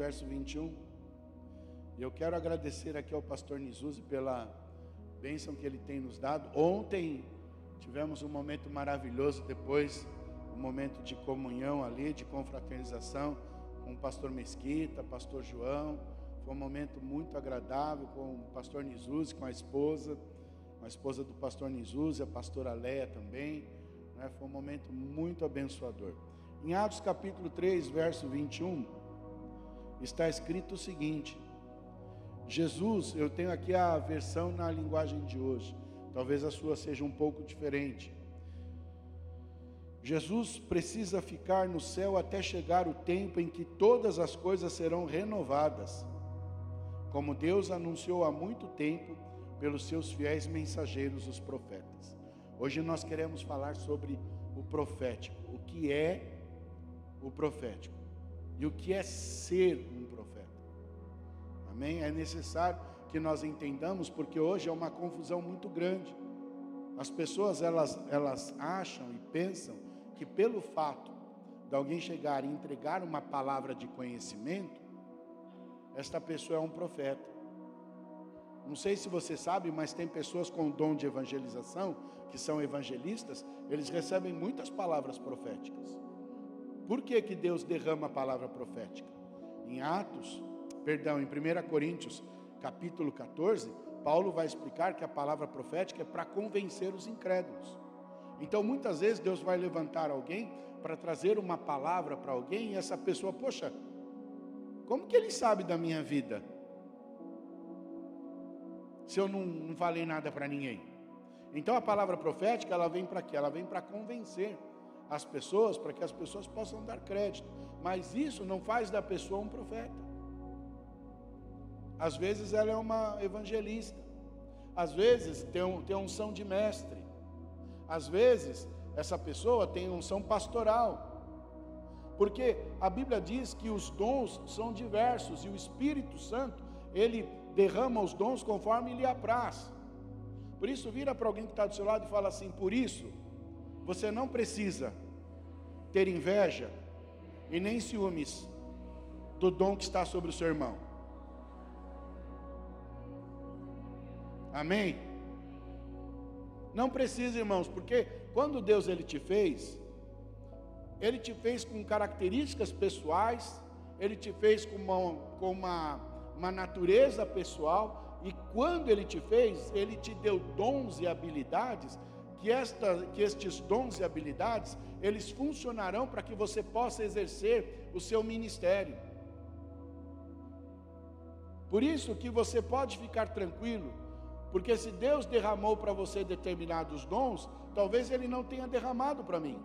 verso 21. E eu quero agradecer aqui ao pastor Nizuzi pela bênção que ele tem nos dado. Ontem tivemos um momento maravilhoso, depois um momento de comunhão ali, de confraternização com o pastor Mesquita, pastor João. Foi um momento muito agradável com o pastor Nizuzi, com a esposa, com a esposa do pastor Nizuzi, a pastora Leia também. Né? Foi um momento muito abençoador. Em Atos capítulo 3, verso 21, está escrito o seguinte: Jesus, eu tenho aqui a versão na linguagem de hoje, talvez a sua seja um pouco diferente. Jesus precisa ficar no céu até chegar o tempo em que todas as coisas serão renovadas, como Deus anunciou há muito tempo pelos seus fiéis mensageiros, os profetas. Hoje nós queremos falar sobre o profético, o que é o profético e o que é ser um profeta. Amém? É necessário que nós entendamos, porque hoje é uma confusão muito grande. As pessoas elas, elas acham e pensam que pelo fato de alguém chegar e entregar uma palavra de conhecimento, esta pessoa é um profeta. Não sei se você sabe, mas tem pessoas com dom de evangelização, que são evangelistas, eles recebem muitas palavras proféticas. Por que, que Deus derrama a palavra profética? Em Atos, perdão, em 1 Coríntios, capítulo 14, Paulo vai explicar que a palavra profética é para convencer os incrédulos. Então, muitas vezes, Deus vai levantar alguém para trazer uma palavra para alguém e essa pessoa, poxa, como que ele sabe da minha vida? Se eu não, não falei nada para ninguém. Então, a palavra profética, ela vem para quê? Ela vem para convencer as pessoas, para que as pessoas possam dar crédito. Mas isso não faz da pessoa um profeta. Às vezes ela é uma evangelista. Às vezes tem, um, tem unção de mestre. Às vezes, essa pessoa tem unção pastoral. Porque a Bíblia diz que os dons são diversos e o Espírito Santo, ele derrama os dons conforme lhe apraz. Por isso, vira para alguém que está do seu lado e fala assim: por isso, você não precisa ter inveja e nem ciúmes do dom que está sobre o seu irmão. Amém? Não precisa, irmãos, porque quando Deus ele te fez, ele te fez com características pessoais, ele te fez com uma, com uma, uma natureza pessoal, e quando ele te fez, ele te deu dons e habilidades, que, esta, que estes dons e habilidades, eles funcionarão para que você possa exercer o seu ministério. Por isso que você pode ficar tranquilo, porque se Deus derramou para você determinados dons, talvez Ele não tenha derramado para mim.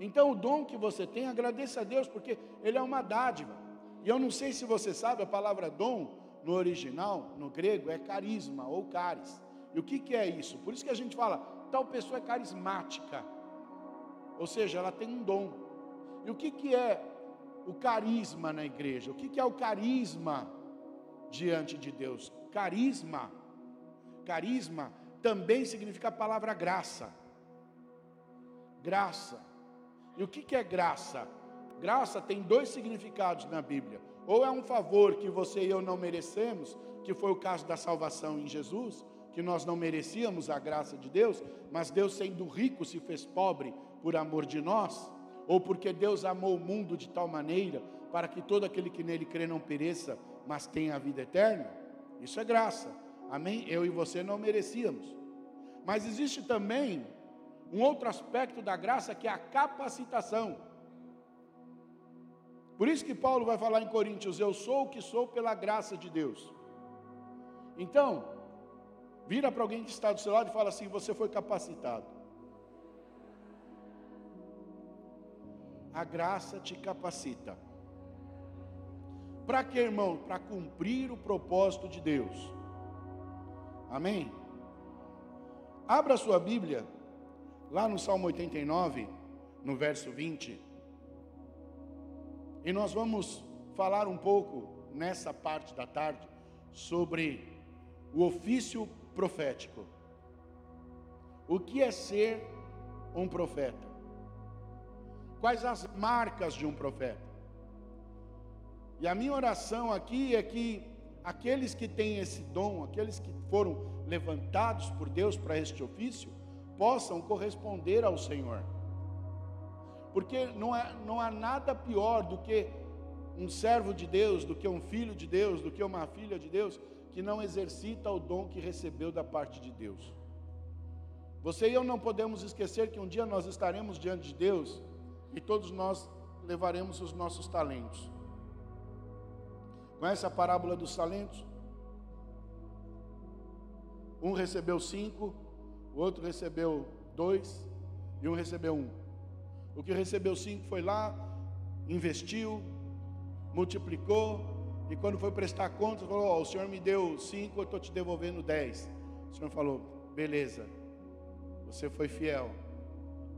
Então, o dom que você tem, agradeça a Deus, porque Ele é uma dádiva. E eu não sei se você sabe, a palavra dom, no original, no grego, é carisma ou caris. E o que, que é isso? Por isso que a gente fala, tal pessoa é carismática. Ou seja, ela tem um dom. E o que, que é o carisma na igreja? O que, que é o carisma diante de Deus? Carisma. Carisma também significa a palavra graça. Graça. E o que é graça? Graça tem dois significados na Bíblia. Ou é um favor que você e eu não merecemos, que foi o caso da salvação em Jesus, que nós não merecíamos a graça de Deus, mas Deus, sendo rico, se fez pobre por amor de nós, ou porque Deus amou o mundo de tal maneira para que todo aquele que nele crê não pereça, mas tenha a vida eterna. Isso é graça. Amém? Eu e você não merecíamos. Mas existe também um outro aspecto da graça que é a capacitação. Por isso que Paulo vai falar em Coríntios: Eu sou o que sou pela graça de Deus. Então, vira para alguém que está do seu lado e fala assim: Você foi capacitado. A graça te capacita. Para quê, irmão? Para cumprir o propósito de Deus. Amém? Abra sua Bíblia, lá no Salmo 89, no verso 20. E nós vamos falar um pouco nessa parte da tarde sobre o ofício profético. O que é ser um profeta? Quais as marcas de um profeta? E a minha oração aqui é que aqueles que têm esse dom, aqueles que foram levantados por Deus para este ofício, possam corresponder ao Senhor. Porque não, é, não há nada pior do que um servo de Deus, do que um filho de Deus, do que uma filha de Deus, que não exercita o dom que recebeu da parte de Deus. Você e eu não podemos esquecer que um dia nós estaremos diante de Deus e todos nós levaremos os nossos talentos. Conhece a parábola dos talentos? Um recebeu cinco, o outro recebeu dois e um recebeu um. O que recebeu cinco foi lá, investiu, multiplicou, e quando foi prestar contas, falou: oh, O senhor me deu cinco, eu estou te devolvendo dez. O senhor falou: Beleza, você foi fiel,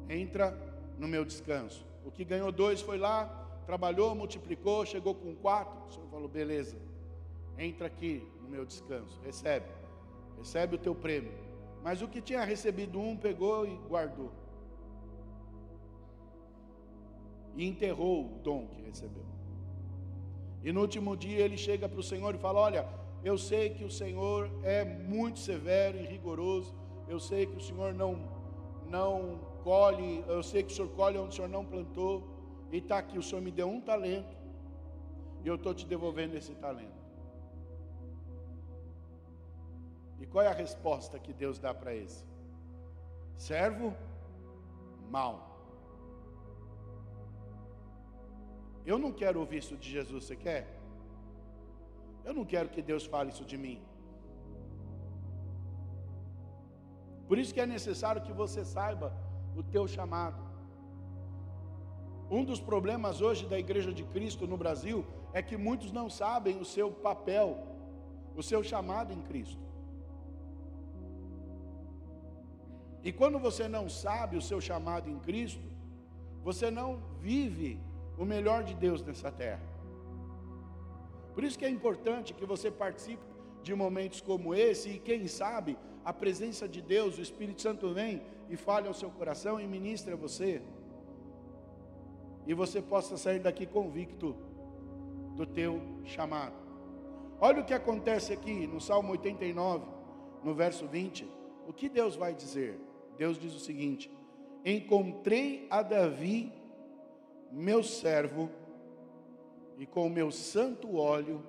entra no meu descanso. O que ganhou dois foi lá, trabalhou, multiplicou, chegou com quatro. O senhor falou: Beleza, entra aqui no meu descanso, recebe, recebe o teu prêmio. Mas o que tinha recebido um, pegou e guardou. E enterrou o dom que recebeu. E no último dia ele chega para o Senhor e fala: Olha, eu sei que o Senhor é muito severo e rigoroso. Eu sei que o Senhor não, não colhe, eu sei que o Senhor colhe onde o Senhor não plantou. E está aqui, o Senhor me deu um talento. E eu estou te devolvendo esse talento. E qual é a resposta que Deus dá para esse? Servo mal. Eu não quero ouvir isso de Jesus, você quer? Eu não quero que Deus fale isso de mim. Por isso que é necessário que você saiba o teu chamado. Um dos problemas hoje da Igreja de Cristo no Brasil é que muitos não sabem o seu papel, o seu chamado em Cristo. E quando você não sabe o seu chamado em Cristo, você não vive o melhor de Deus nessa terra. Por isso que é importante que você participe de momentos como esse e quem sabe a presença de Deus, o Espírito Santo vem e fale ao seu coração e ministre a você. E você possa sair daqui convicto do teu chamado. Olha o que acontece aqui no Salmo 89, no verso 20. O que Deus vai dizer? Deus diz o seguinte: Encontrei a Davi, meu servo, e com o meu santo óleo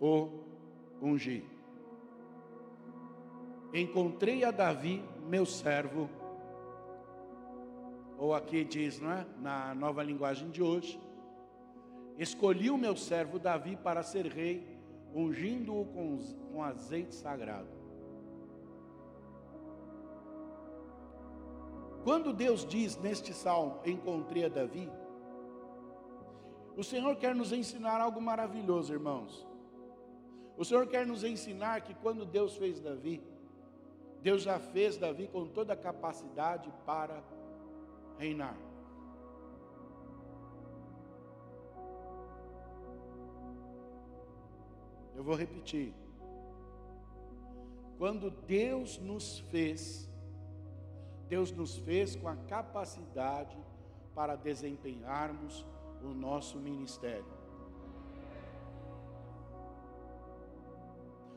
o ungi. Encontrei a Davi, meu servo, ou aqui diz, não é? Na nova linguagem de hoje, escolhi o meu servo Davi para ser rei, ungindo-o com, com azeite sagrado. Quando Deus diz neste salmo, encontrei a Davi, o Senhor quer nos ensinar algo maravilhoso, irmãos. O Senhor quer nos ensinar que quando Deus fez Davi, Deus já fez Davi com toda a capacidade para reinar. Eu vou repetir. Quando Deus nos fez, Deus nos fez com a capacidade para desempenharmos o nosso ministério.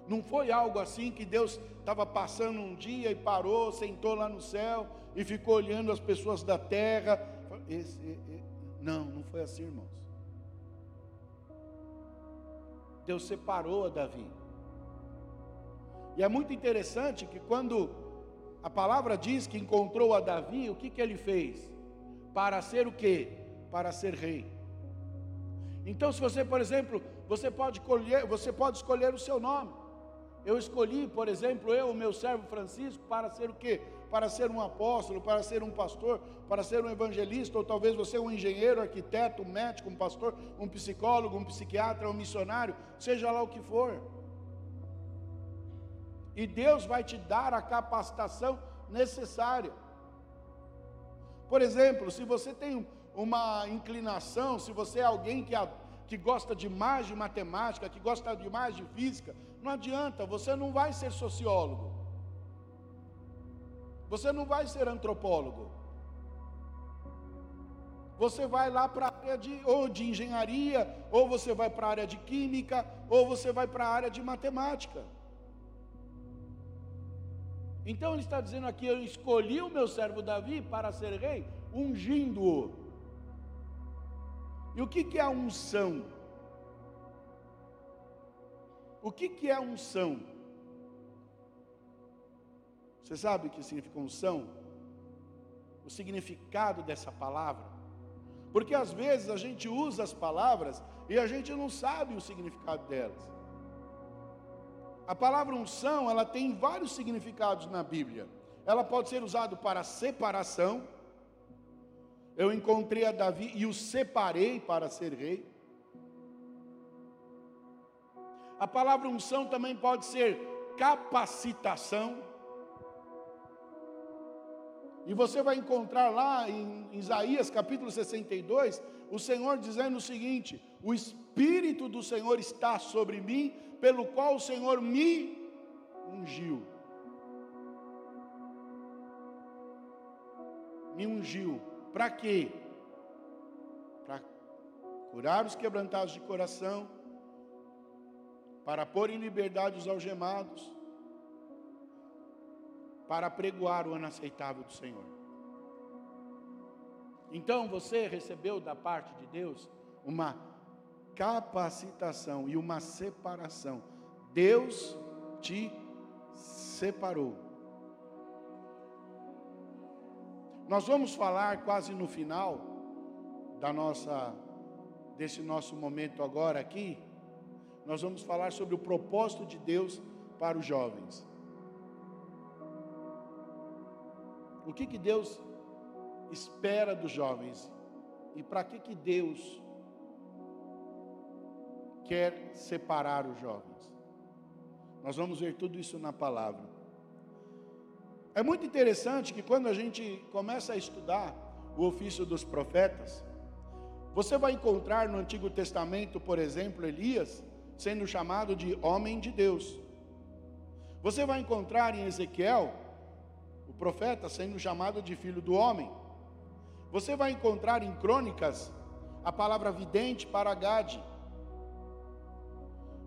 Não foi algo assim que Deus estava passando um dia e parou, sentou lá no céu e ficou olhando as pessoas da terra. Esse, esse, não, não foi assim, irmãos. Deus separou a Davi. E é muito interessante que quando a palavra diz que encontrou a Davi, o que, que ele fez? Para ser o quê? Para ser rei. Então, se você, por exemplo, você pode, colher, você pode escolher o seu nome. Eu escolhi, por exemplo, eu, o meu servo Francisco, para ser o quê? Para ser um apóstolo, para ser um pastor, para ser um evangelista, ou talvez você um engenheiro, arquiteto, um médico, um pastor, um psicólogo, um psiquiatra, um missionário, seja lá o que for. E Deus vai te dar a capacitação necessária. Por exemplo, se você tem uma inclinação, se você é alguém que, que gosta demais de matemática, que gosta demais de física, não adianta, você não vai ser sociólogo. Você não vai ser antropólogo. você vai lá para a área de, ou de engenharia, ou você vai para a área de química, ou você vai para a área de matemática. Então ele está dizendo aqui: Eu escolhi o meu servo Davi para ser rei, ungindo-o. E o que, que é a unção? O que, que é unção? Você sabe o que significa unção? O significado dessa palavra? Porque às vezes a gente usa as palavras e a gente não sabe o significado delas. A palavra unção, ela tem vários significados na Bíblia. Ela pode ser usada para separação. Eu encontrei a Davi e o separei para ser rei. A palavra unção também pode ser capacitação. E você vai encontrar lá em Isaías capítulo 62, o Senhor dizendo o seguinte: O Espírito do Senhor está sobre mim, pelo qual o Senhor me ungiu. Me ungiu. Para quê? Para curar os quebrantados de coração, para pôr em liberdade os algemados, para pregoar o ano aceitável do Senhor. Então você recebeu da parte de Deus uma capacitação e uma separação. Deus te separou. Nós vamos falar quase no final da nossa desse nosso momento agora aqui nós vamos falar sobre o propósito de Deus para os jovens. O que, que Deus espera dos jovens e para que, que Deus quer separar os jovens. Nós vamos ver tudo isso na palavra. É muito interessante que quando a gente começa a estudar o ofício dos profetas, você vai encontrar no Antigo Testamento, por exemplo, Elias, sendo chamado de homem de Deus. Você vai encontrar em Ezequiel, profeta, sendo chamado de filho do homem. Você vai encontrar em Crônicas a palavra vidente para Gade.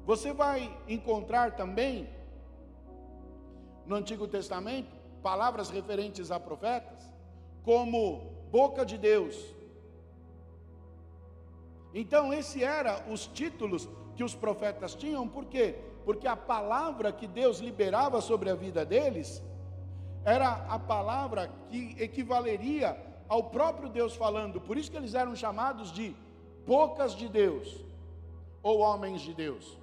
Você vai encontrar também no Antigo Testamento palavras referentes a profetas como boca de Deus. Então, esse era os títulos que os profetas tinham, por quê? Porque a palavra que Deus liberava sobre a vida deles era a palavra que equivaleria ao próprio Deus falando, por isso que eles eram chamados de bocas de Deus ou homens de Deus.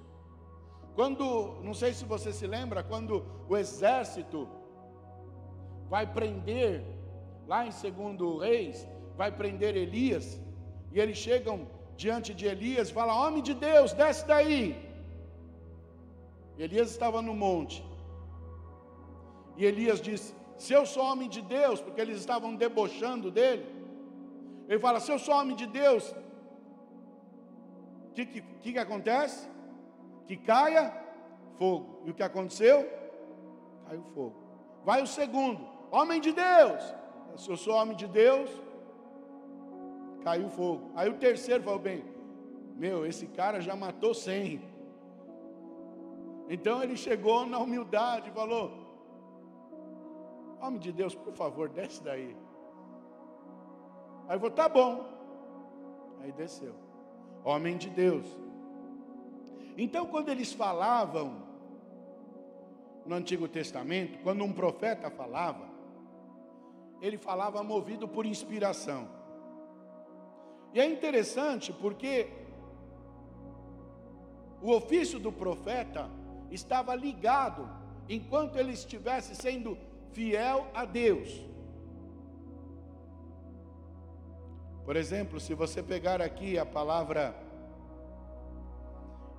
Quando, não sei se você se lembra, quando o exército vai prender, lá em segundo Reis, vai prender Elias, e eles chegam diante de Elias, fala: Homem de Deus, desce daí. Elias estava no monte. E Elias disse: Se eu sou homem de Deus, porque eles estavam debochando dele. Ele fala: Se eu sou homem de Deus, o que, que, que acontece? Que caia fogo. E o que aconteceu? Caiu fogo. Vai o segundo: Homem de Deus. Se eu sou homem de Deus, caiu fogo. Aí o terceiro falou bem, meu, esse cara já matou cem. Então ele chegou na humildade e falou: Homem de Deus, por favor, desce daí. Aí eu falou: Tá bom. Aí desceu. Homem de Deus. Então, quando eles falavam no Antigo Testamento, quando um profeta falava, ele falava movido por inspiração. E é interessante porque o ofício do profeta estava ligado enquanto ele estivesse sendo fiel a Deus. Por exemplo, se você pegar aqui a palavra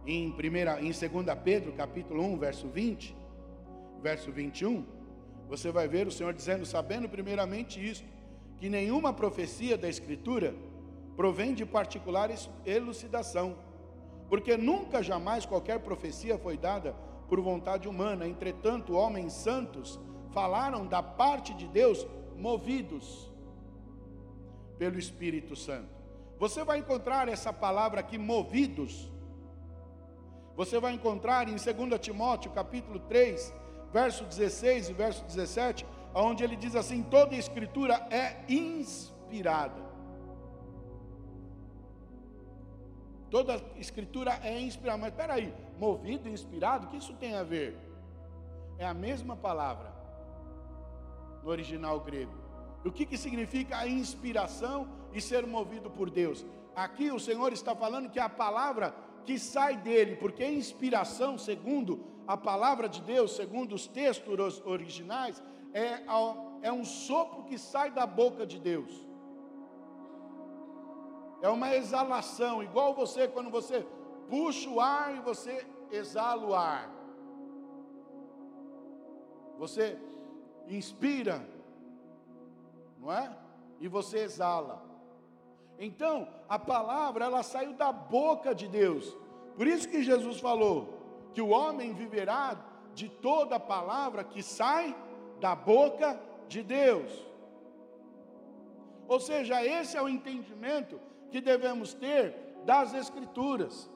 em primeira em 2 Pedro, capítulo 1, verso 20, verso 21, você vai ver o Senhor dizendo, sabendo primeiramente isto, que nenhuma profecia da escritura provém de particular elucidação, porque nunca jamais qualquer profecia foi dada por vontade humana, entretanto, homens santos falaram da parte de Deus movidos pelo Espírito Santo. Você vai encontrar essa palavra aqui, movidos. Você vai encontrar em 2 Timóteo, capítulo 3, verso 16 e verso 17, onde ele diz assim: toda escritura é inspirada. Toda escritura é inspirada. Mas espera aí, movido e inspirado, o que isso tem a ver? É a mesma palavra no original grego. O que, que significa a inspiração e ser movido por Deus? Aqui o Senhor está falando que a palavra que sai dele, porque a inspiração, segundo a palavra de Deus, segundo os textos originais, é, é um sopro que sai da boca de Deus. É uma exalação, igual você quando você puxa o ar e você exala o ar. Você inspira, não é? E você exala. Então, a palavra ela saiu da boca de Deus. Por isso que Jesus falou que o homem viverá de toda palavra que sai da boca de Deus. Ou seja, esse é o entendimento que devemos ter das Escrituras.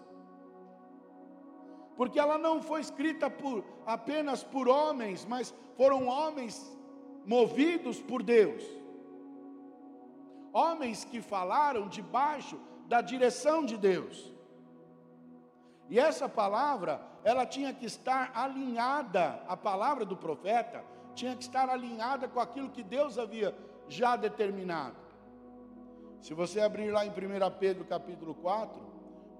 Porque ela não foi escrita por, apenas por homens, mas foram homens movidos por Deus. Homens que falaram debaixo da direção de Deus. E essa palavra, ela tinha que estar alinhada, a palavra do profeta tinha que estar alinhada com aquilo que Deus havia já determinado. Se você abrir lá em 1 Pedro capítulo 4,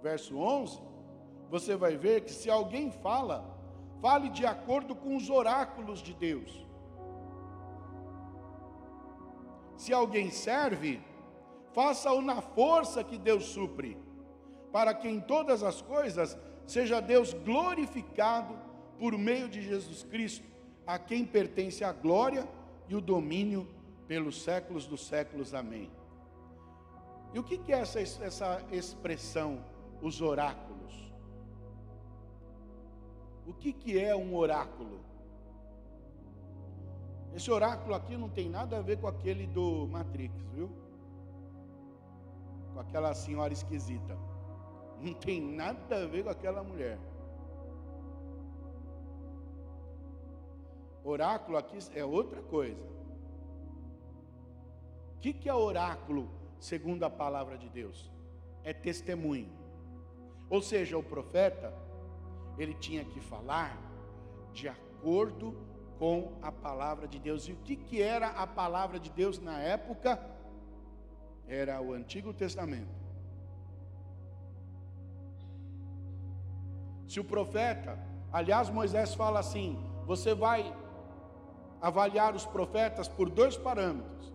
verso 11, você vai ver que se alguém fala, fale de acordo com os oráculos de Deus. Se alguém serve, faça-o na força que Deus supre, para que em todas as coisas seja Deus glorificado por meio de Jesus Cristo, a quem pertence a glória e o domínio pelos séculos dos séculos. Amém. E o que é essa, essa expressão, os oráculos? O que, que é um oráculo? Esse oráculo aqui não tem nada a ver com aquele do Matrix, viu? Com aquela senhora esquisita. Não tem nada a ver com aquela mulher. Oráculo aqui é outra coisa. O que, que é oráculo? segundo a palavra de Deus, é testemunho. Ou seja, o profeta, ele tinha que falar de acordo com a palavra de Deus. E o que, que era a palavra de Deus na época? Era o Antigo Testamento. Se o profeta, aliás, Moisés fala assim: você vai avaliar os profetas por dois parâmetros.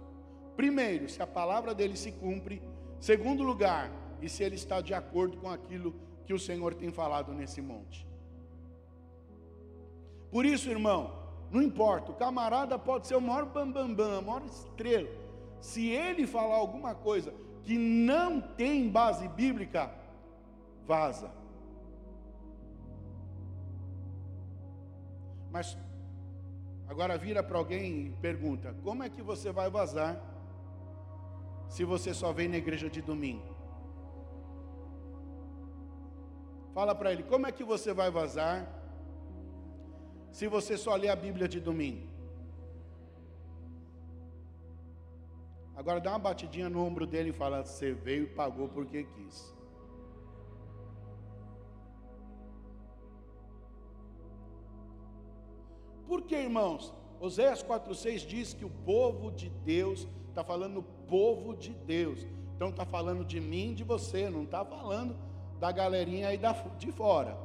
Primeiro, se a palavra dele se cumpre. Segundo lugar, e se ele está de acordo com aquilo que o Senhor tem falado nesse monte. Por isso, irmão, não importa, o camarada pode ser o maior bambambam, bam, bam, a maior estrela. Se ele falar alguma coisa que não tem base bíblica, vaza. Mas agora vira para alguém e pergunta: como é que você vai vazar se você só vem na igreja de domingo? Fala para ele, como é que você vai vazar se você só lê a Bíblia de domingo? Agora dá uma batidinha no ombro dele e fala: Você veio e pagou porque quis. Por que, irmãos? Oséias 4,6 diz que o povo de Deus está falando povo de Deus. Então está falando de mim, de você, não está falando da galerinha aí da, de fora.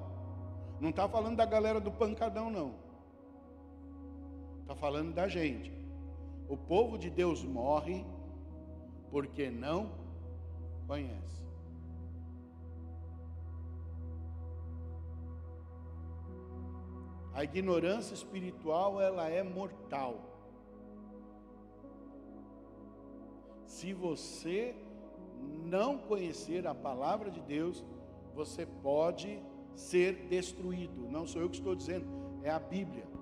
Não está falando da galera do pancadão, não. Está falando da gente. O povo de Deus morre porque não conhece. A ignorância espiritual, ela é mortal. Se você não conhecer a palavra de Deus, você pode ser destruído. Não sou eu que estou dizendo, é a Bíblia.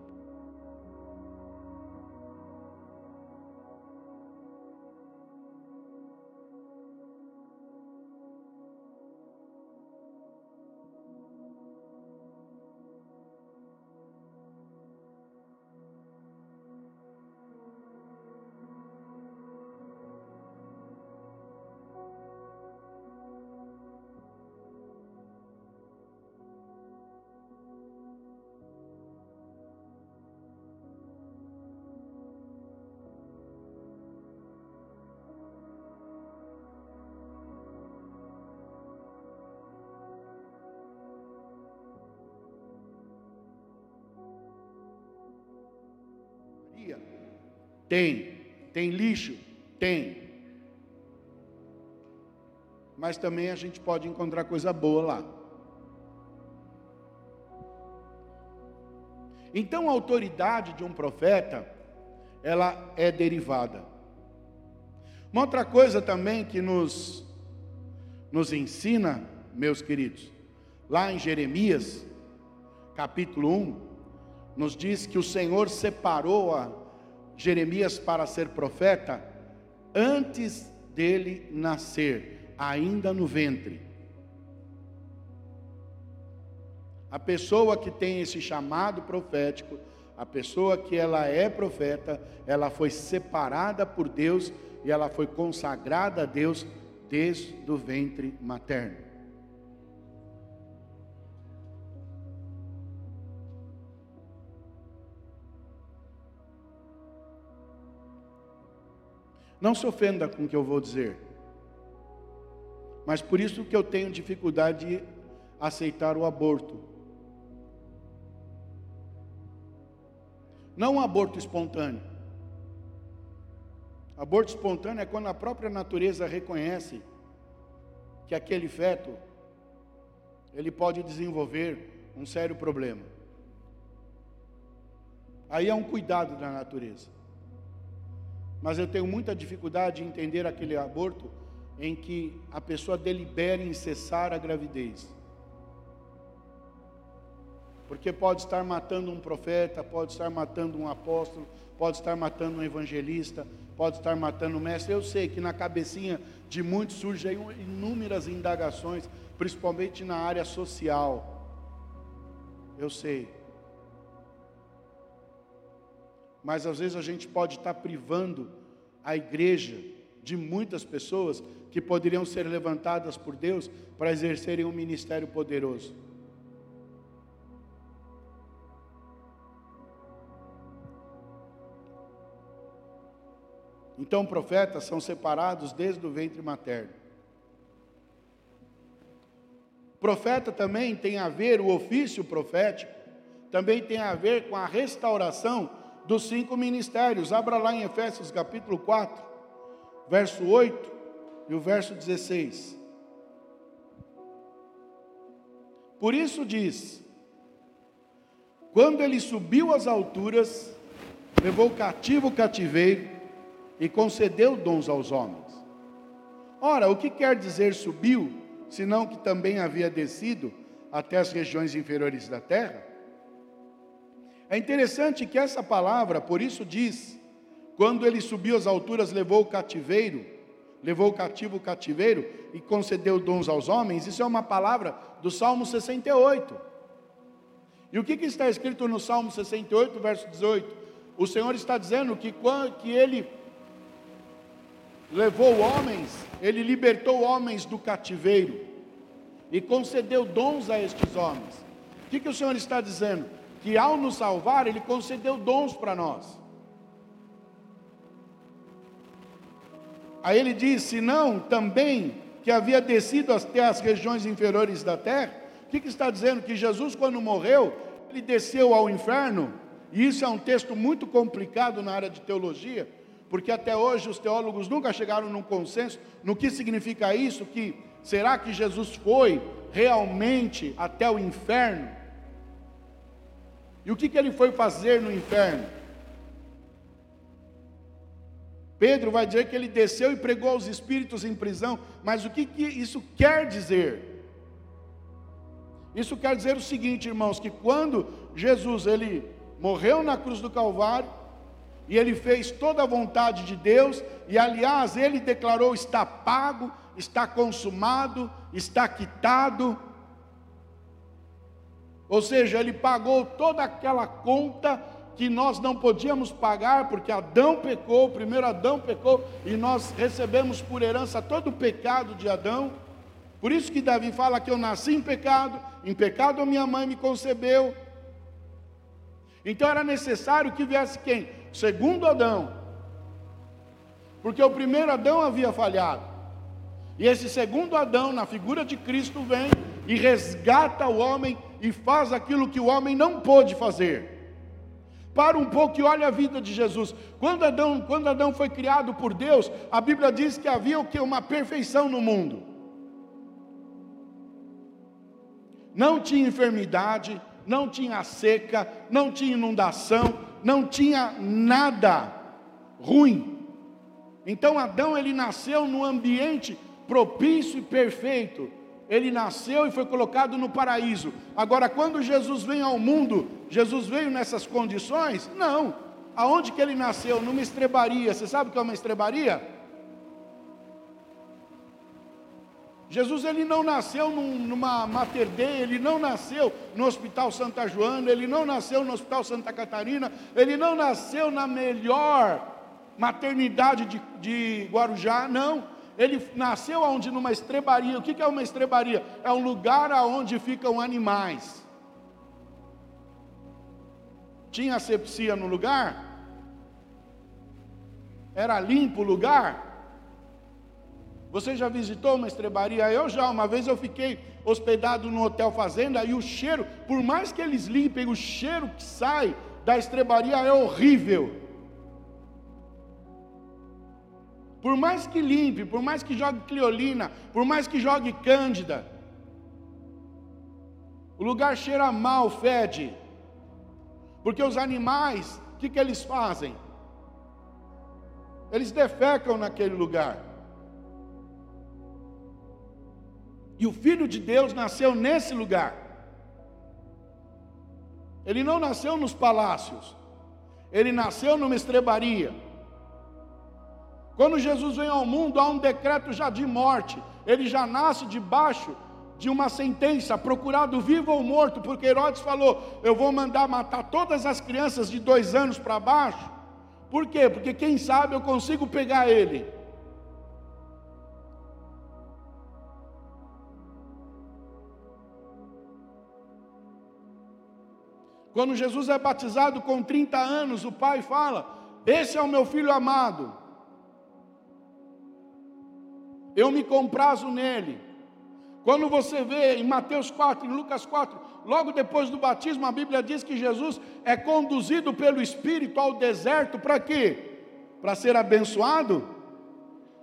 Tem. Tem lixo? Tem. Mas também a gente pode encontrar coisa boa lá. Então a autoridade de um profeta, ela é derivada. Uma outra coisa também que nos, nos ensina, meus queridos, lá em Jeremias, capítulo 1, nos diz que o Senhor separou a Jeremias para ser profeta antes dele nascer, ainda no ventre. A pessoa que tem esse chamado profético, a pessoa que ela é profeta, ela foi separada por Deus e ela foi consagrada a Deus desde o ventre materno. Não se ofenda com o que eu vou dizer. Mas por isso que eu tenho dificuldade de aceitar o aborto. Não um aborto espontâneo. Aborto espontâneo é quando a própria natureza reconhece que aquele feto ele pode desenvolver um sério problema. Aí é um cuidado da natureza. Mas eu tenho muita dificuldade em entender aquele aborto em que a pessoa delibera em cessar a gravidez. Porque pode estar matando um profeta, pode estar matando um apóstolo, pode estar matando um evangelista, pode estar matando um mestre. Eu sei que na cabecinha de muitos surgem inúmeras indagações, principalmente na área social. Eu sei. Mas às vezes a gente pode estar privando a igreja de muitas pessoas que poderiam ser levantadas por Deus para exercerem um ministério poderoso. Então, profetas são separados desde o ventre materno. Profeta também tem a ver, o ofício profético, também tem a ver com a restauração dos cinco ministérios. Abra lá em Efésios capítulo 4, verso 8 e o verso 16. Por isso diz: Quando ele subiu às alturas, levou cativo o cativeiro e concedeu dons aos homens. Ora, o que quer dizer subiu, senão que também havia descido até as regiões inferiores da terra? É interessante que essa palavra, por isso diz, quando ele subiu às alturas, levou o cativeiro, levou o cativo o cativeiro e concedeu dons aos homens, isso é uma palavra do Salmo 68. E o que, que está escrito no Salmo 68, verso 18? O Senhor está dizendo que, que ele levou homens, ele libertou homens do cativeiro e concedeu dons a estes homens. O que, que o Senhor está dizendo? Que ao nos salvar, Ele concedeu dons para nós. Aí ele diz: se não, também que havia descido até as regiões inferiores da terra. O que, que está dizendo? Que Jesus, quando morreu, ele desceu ao inferno. E isso é um texto muito complicado na área de teologia, porque até hoje os teólogos nunca chegaram num consenso no que significa isso, que será que Jesus foi realmente até o inferno? E o que, que ele foi fazer no inferno? Pedro vai dizer que ele desceu e pregou aos espíritos em prisão, mas o que, que isso quer dizer? Isso quer dizer o seguinte, irmãos, que quando Jesus ele morreu na cruz do Calvário, e ele fez toda a vontade de Deus, e aliás, ele declarou: está pago, está consumado, está quitado, ou seja, ele pagou toda aquela conta que nós não podíamos pagar, porque Adão pecou, primeiro Adão pecou, e nós recebemos por herança todo o pecado de Adão. Por isso que Davi fala que eu nasci em pecado, em pecado minha mãe me concebeu. Então era necessário que viesse quem? Segundo Adão. Porque o primeiro Adão havia falhado. E esse segundo Adão, na figura de Cristo, vem e resgata o homem e faz aquilo que o homem não pôde fazer. Para um pouco e olha a vida de Jesus. Quando Adão, quando Adão foi criado por Deus, a Bíblia diz que havia o que? Uma perfeição no mundo. Não tinha enfermidade, não tinha seca, não tinha inundação, não tinha nada ruim. Então Adão ele nasceu num ambiente propício e perfeito. Ele nasceu e foi colocado no paraíso. Agora, quando Jesus vem ao mundo, Jesus veio nessas condições? Não. Aonde que ele nasceu? Numa estrebaria. Você sabe o que é uma estrebaria? Jesus ele não nasceu num, numa Mater ele não nasceu no Hospital Santa Joana, ele não nasceu no Hospital Santa Catarina, ele não nasceu na melhor maternidade de, de Guarujá, não. Ele nasceu onde? Numa estrebaria. O que é uma estrebaria? É um lugar onde ficam animais. Tinha asepsia no lugar? Era limpo o lugar? Você já visitou uma estrebaria? Eu já, uma vez eu fiquei hospedado no Hotel Fazenda e o cheiro, por mais que eles limpem, o cheiro que sai da estrebaria é horrível. Por mais que limpe, por mais que jogue cliolina, por mais que jogue cândida, o lugar cheira mal, fede. Porque os animais, o que, que eles fazem? Eles defecam naquele lugar. E o Filho de Deus nasceu nesse lugar. Ele não nasceu nos palácios, ele nasceu numa estrebaria. Quando Jesus vem ao mundo, há um decreto já de morte, ele já nasce debaixo de uma sentença, procurado vivo ou morto, porque Herodes falou: Eu vou mandar matar todas as crianças de dois anos para baixo. Por quê? Porque quem sabe eu consigo pegar ele. Quando Jesus é batizado com 30 anos, o pai fala: Esse é o meu filho amado. Eu me comprazo nele. Quando você vê em Mateus 4, em Lucas 4, logo depois do batismo, a Bíblia diz que Jesus é conduzido pelo Espírito ao deserto para quê? Para ser abençoado?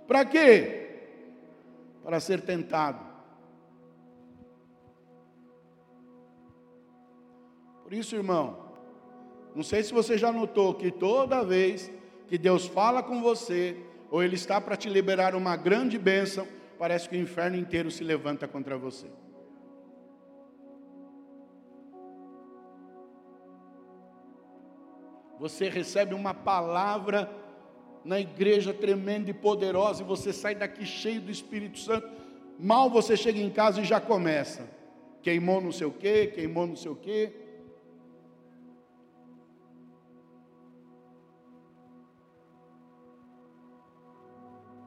Para quê? Para ser tentado. Por isso, irmão, não sei se você já notou que toda vez que Deus fala com você, ou Ele está para te liberar uma grande bênção, parece que o inferno inteiro se levanta contra você. Você recebe uma palavra na igreja tremenda e poderosa, e você sai daqui cheio do Espírito Santo. Mal você chega em casa e já começa. Queimou não sei o quê, queimou não sei o quê.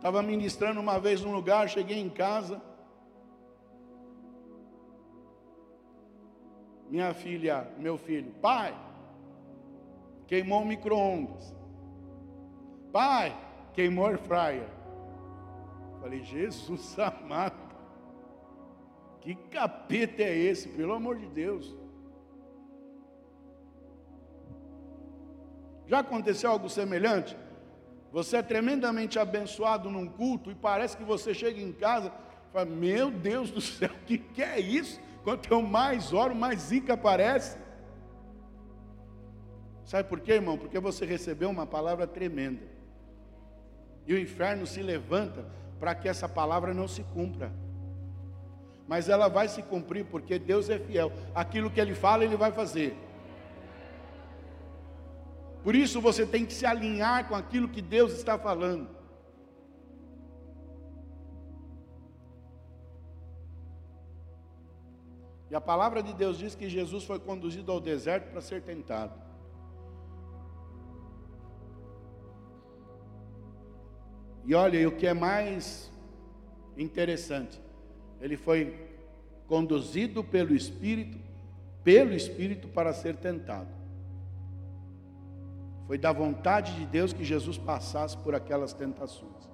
Estava ministrando uma vez num lugar, cheguei em casa. Minha filha, meu filho, pai, queimou o micro-ondas. Pai, queimou o fryer. Falei, Jesus amado, que capeta é esse, pelo amor de Deus? Já aconteceu algo semelhante? Você é tremendamente abençoado num culto e parece que você chega em casa e fala: Meu Deus do céu, o que, que é isso? Quanto eu mais oro, mais zica aparece. Sabe por quê, irmão? Porque você recebeu uma palavra tremenda. E o inferno se levanta para que essa palavra não se cumpra. Mas ela vai se cumprir porque Deus é fiel. Aquilo que Ele fala, Ele vai fazer. Por isso você tem que se alinhar com aquilo que Deus está falando. E a palavra de Deus diz que Jesus foi conduzido ao deserto para ser tentado. E olha, e o que é mais interessante, ele foi conduzido pelo Espírito, pelo Espírito para ser tentado. Foi da vontade de Deus que Jesus passasse por aquelas tentações.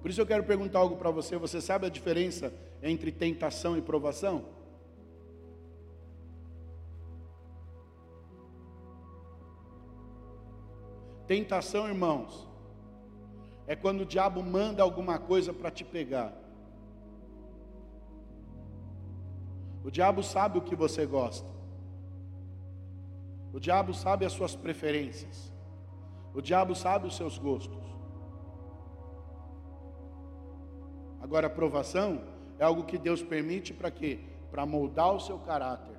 Por isso eu quero perguntar algo para você. Você sabe a diferença entre tentação e provação? Tentação, irmãos, é quando o diabo manda alguma coisa para te pegar. O diabo sabe o que você gosta. O diabo sabe as suas preferências. O diabo sabe os seus gostos. Agora, a provação é algo que Deus permite para quê? Para moldar o seu caráter.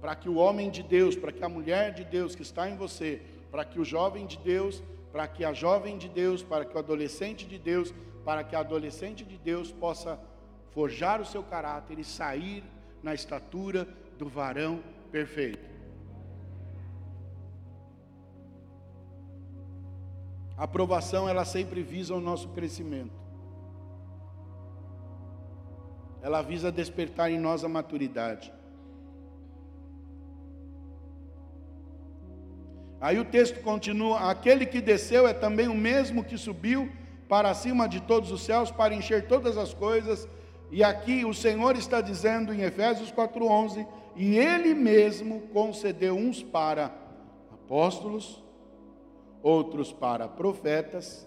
Para que o homem de Deus, para que a mulher de Deus que está em você, para que o jovem de Deus, para que a jovem de Deus, para que o adolescente de Deus, para que a adolescente de Deus possa forjar o seu caráter e sair na estatura do varão perfeito. A aprovação, ela sempre visa o nosso crescimento. Ela visa despertar em nós a maturidade. Aí o texto continua: aquele que desceu é também o mesmo que subiu para cima de todos os céus para encher todas as coisas. E aqui o Senhor está dizendo em Efésios 4:11, e ele mesmo concedeu uns para apóstolos, outros para profetas,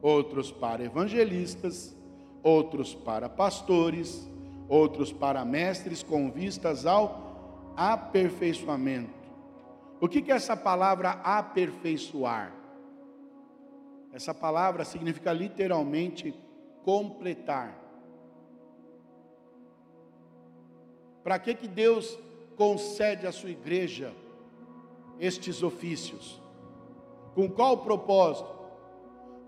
outros para evangelistas, outros para pastores, outros para mestres com vistas ao aperfeiçoamento. O que, é essa palavra aperfeiçoar? Essa palavra significa literalmente completar. Para que, que Deus concede à sua igreja estes ofícios? Com qual propósito?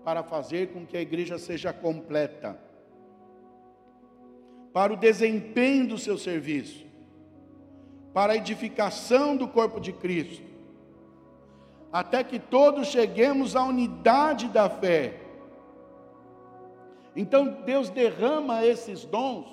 Para fazer com que a igreja seja completa, para o desempenho do seu serviço, para a edificação do corpo de Cristo, até que todos cheguemos à unidade da fé. Então Deus derrama esses dons,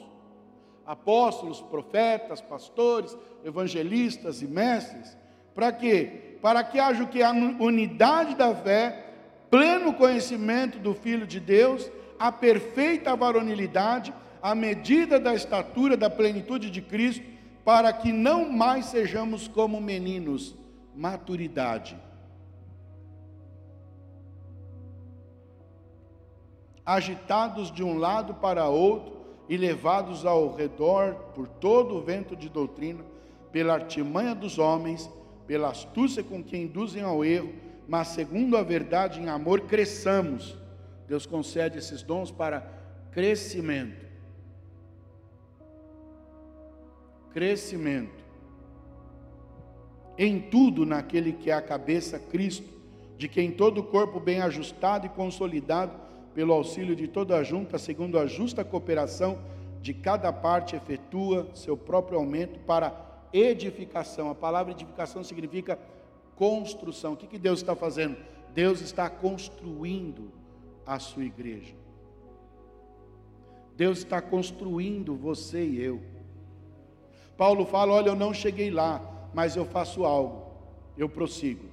apóstolos, profetas, pastores, evangelistas e mestres, para quê? para que haja o que? A unidade da fé, pleno conhecimento do Filho de Deus, a perfeita varonilidade, a medida da estatura da plenitude de Cristo, para que não mais sejamos como meninos, maturidade. Agitados de um lado para outro e levados ao redor por todo o vento de doutrina, pela artimanha dos homens, pela astúcia com que induzem ao erro, mas segundo a verdade em amor cresçamos. Deus concede esses dons para crescimento. Crescimento. Em tudo naquele que é a cabeça, Cristo, de quem todo o corpo bem ajustado e consolidado pelo auxílio de toda a junta, segundo a justa cooperação de cada parte efetua seu próprio aumento para edificação. A palavra edificação significa construção. O que, que Deus está fazendo? Deus está construindo a sua igreja. Deus está construindo você e eu. Paulo fala: Olha, eu não cheguei lá, mas eu faço algo, eu prossigo.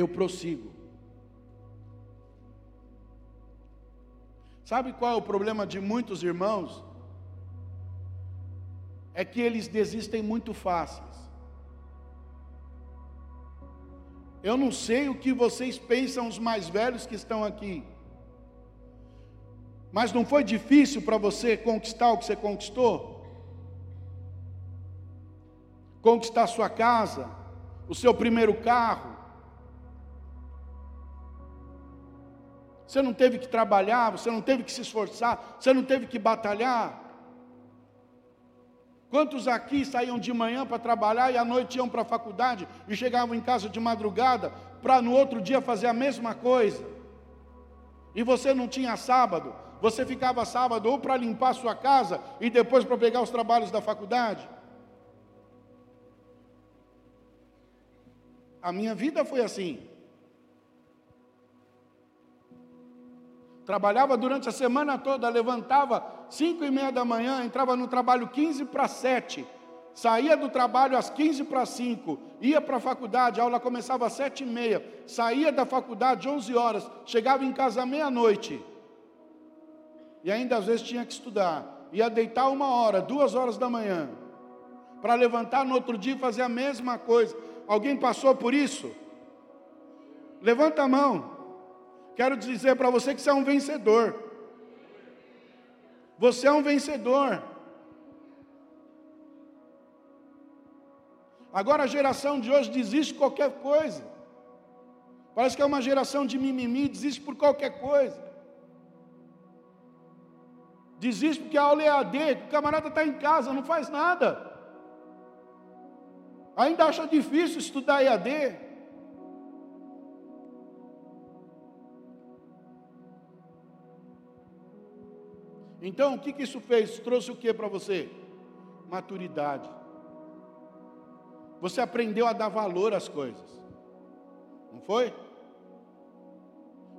Eu prossigo. Sabe qual é o problema de muitos irmãos? É que eles desistem muito fáceis. Eu não sei o que vocês pensam, os mais velhos que estão aqui. Mas não foi difícil para você conquistar o que você conquistou? Conquistar sua casa, o seu primeiro carro, Você não teve que trabalhar, você não teve que se esforçar, você não teve que batalhar. Quantos aqui saíam de manhã para trabalhar e à noite iam para a faculdade e chegavam em casa de madrugada para no outro dia fazer a mesma coisa? E você não tinha sábado, você ficava sábado ou para limpar sua casa e depois para pegar os trabalhos da faculdade? A minha vida foi assim. Trabalhava durante a semana toda, levantava cinco e meia da manhã, entrava no trabalho 15 para 7, Saía do trabalho às 15 para 5, ia para a faculdade, a aula começava às 7 e meia, saía da faculdade 11 horas, chegava em casa meia-noite. E ainda às vezes tinha que estudar. Ia deitar uma hora, duas horas da manhã, para levantar no outro dia e fazer a mesma coisa. Alguém passou por isso? Levanta a mão. Quero dizer para você que você é um vencedor. Você é um vencedor. Agora a geração de hoje desiste de qualquer coisa. Parece que é uma geração de mimimi, desiste por qualquer coisa. Desiste porque a aula é AD, o camarada está em casa, não faz nada. Ainda acha difícil estudar EAD. Então, o que, que isso fez? Trouxe o que para você? Maturidade. Você aprendeu a dar valor às coisas. Não foi?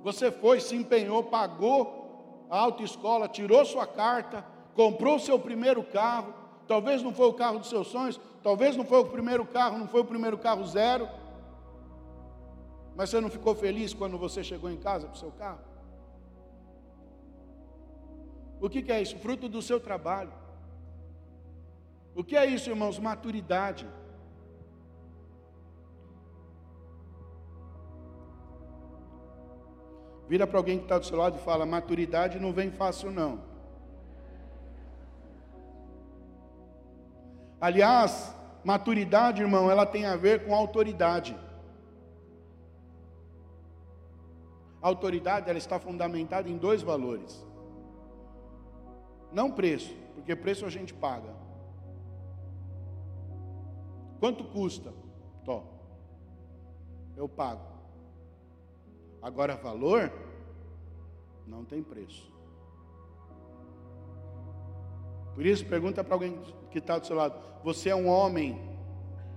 Você foi, se empenhou, pagou a autoescola, tirou sua carta, comprou seu primeiro carro. Talvez não foi o carro dos seus sonhos, talvez não foi o primeiro carro, não foi o primeiro carro zero. Mas você não ficou feliz quando você chegou em casa com o seu carro? O que, que é isso? Fruto do seu trabalho. O que é isso, irmãos? Maturidade. Vira para alguém que está do seu lado e fala: maturidade não vem fácil, não. Aliás, maturidade, irmão, ela tem a ver com autoridade. A autoridade, ela está fundamentada em dois valores. Não preço, porque preço a gente paga. Quanto custa? Tó. Eu pago. Agora, valor não tem preço. Por isso, pergunta para alguém que está do seu lado: você é um homem,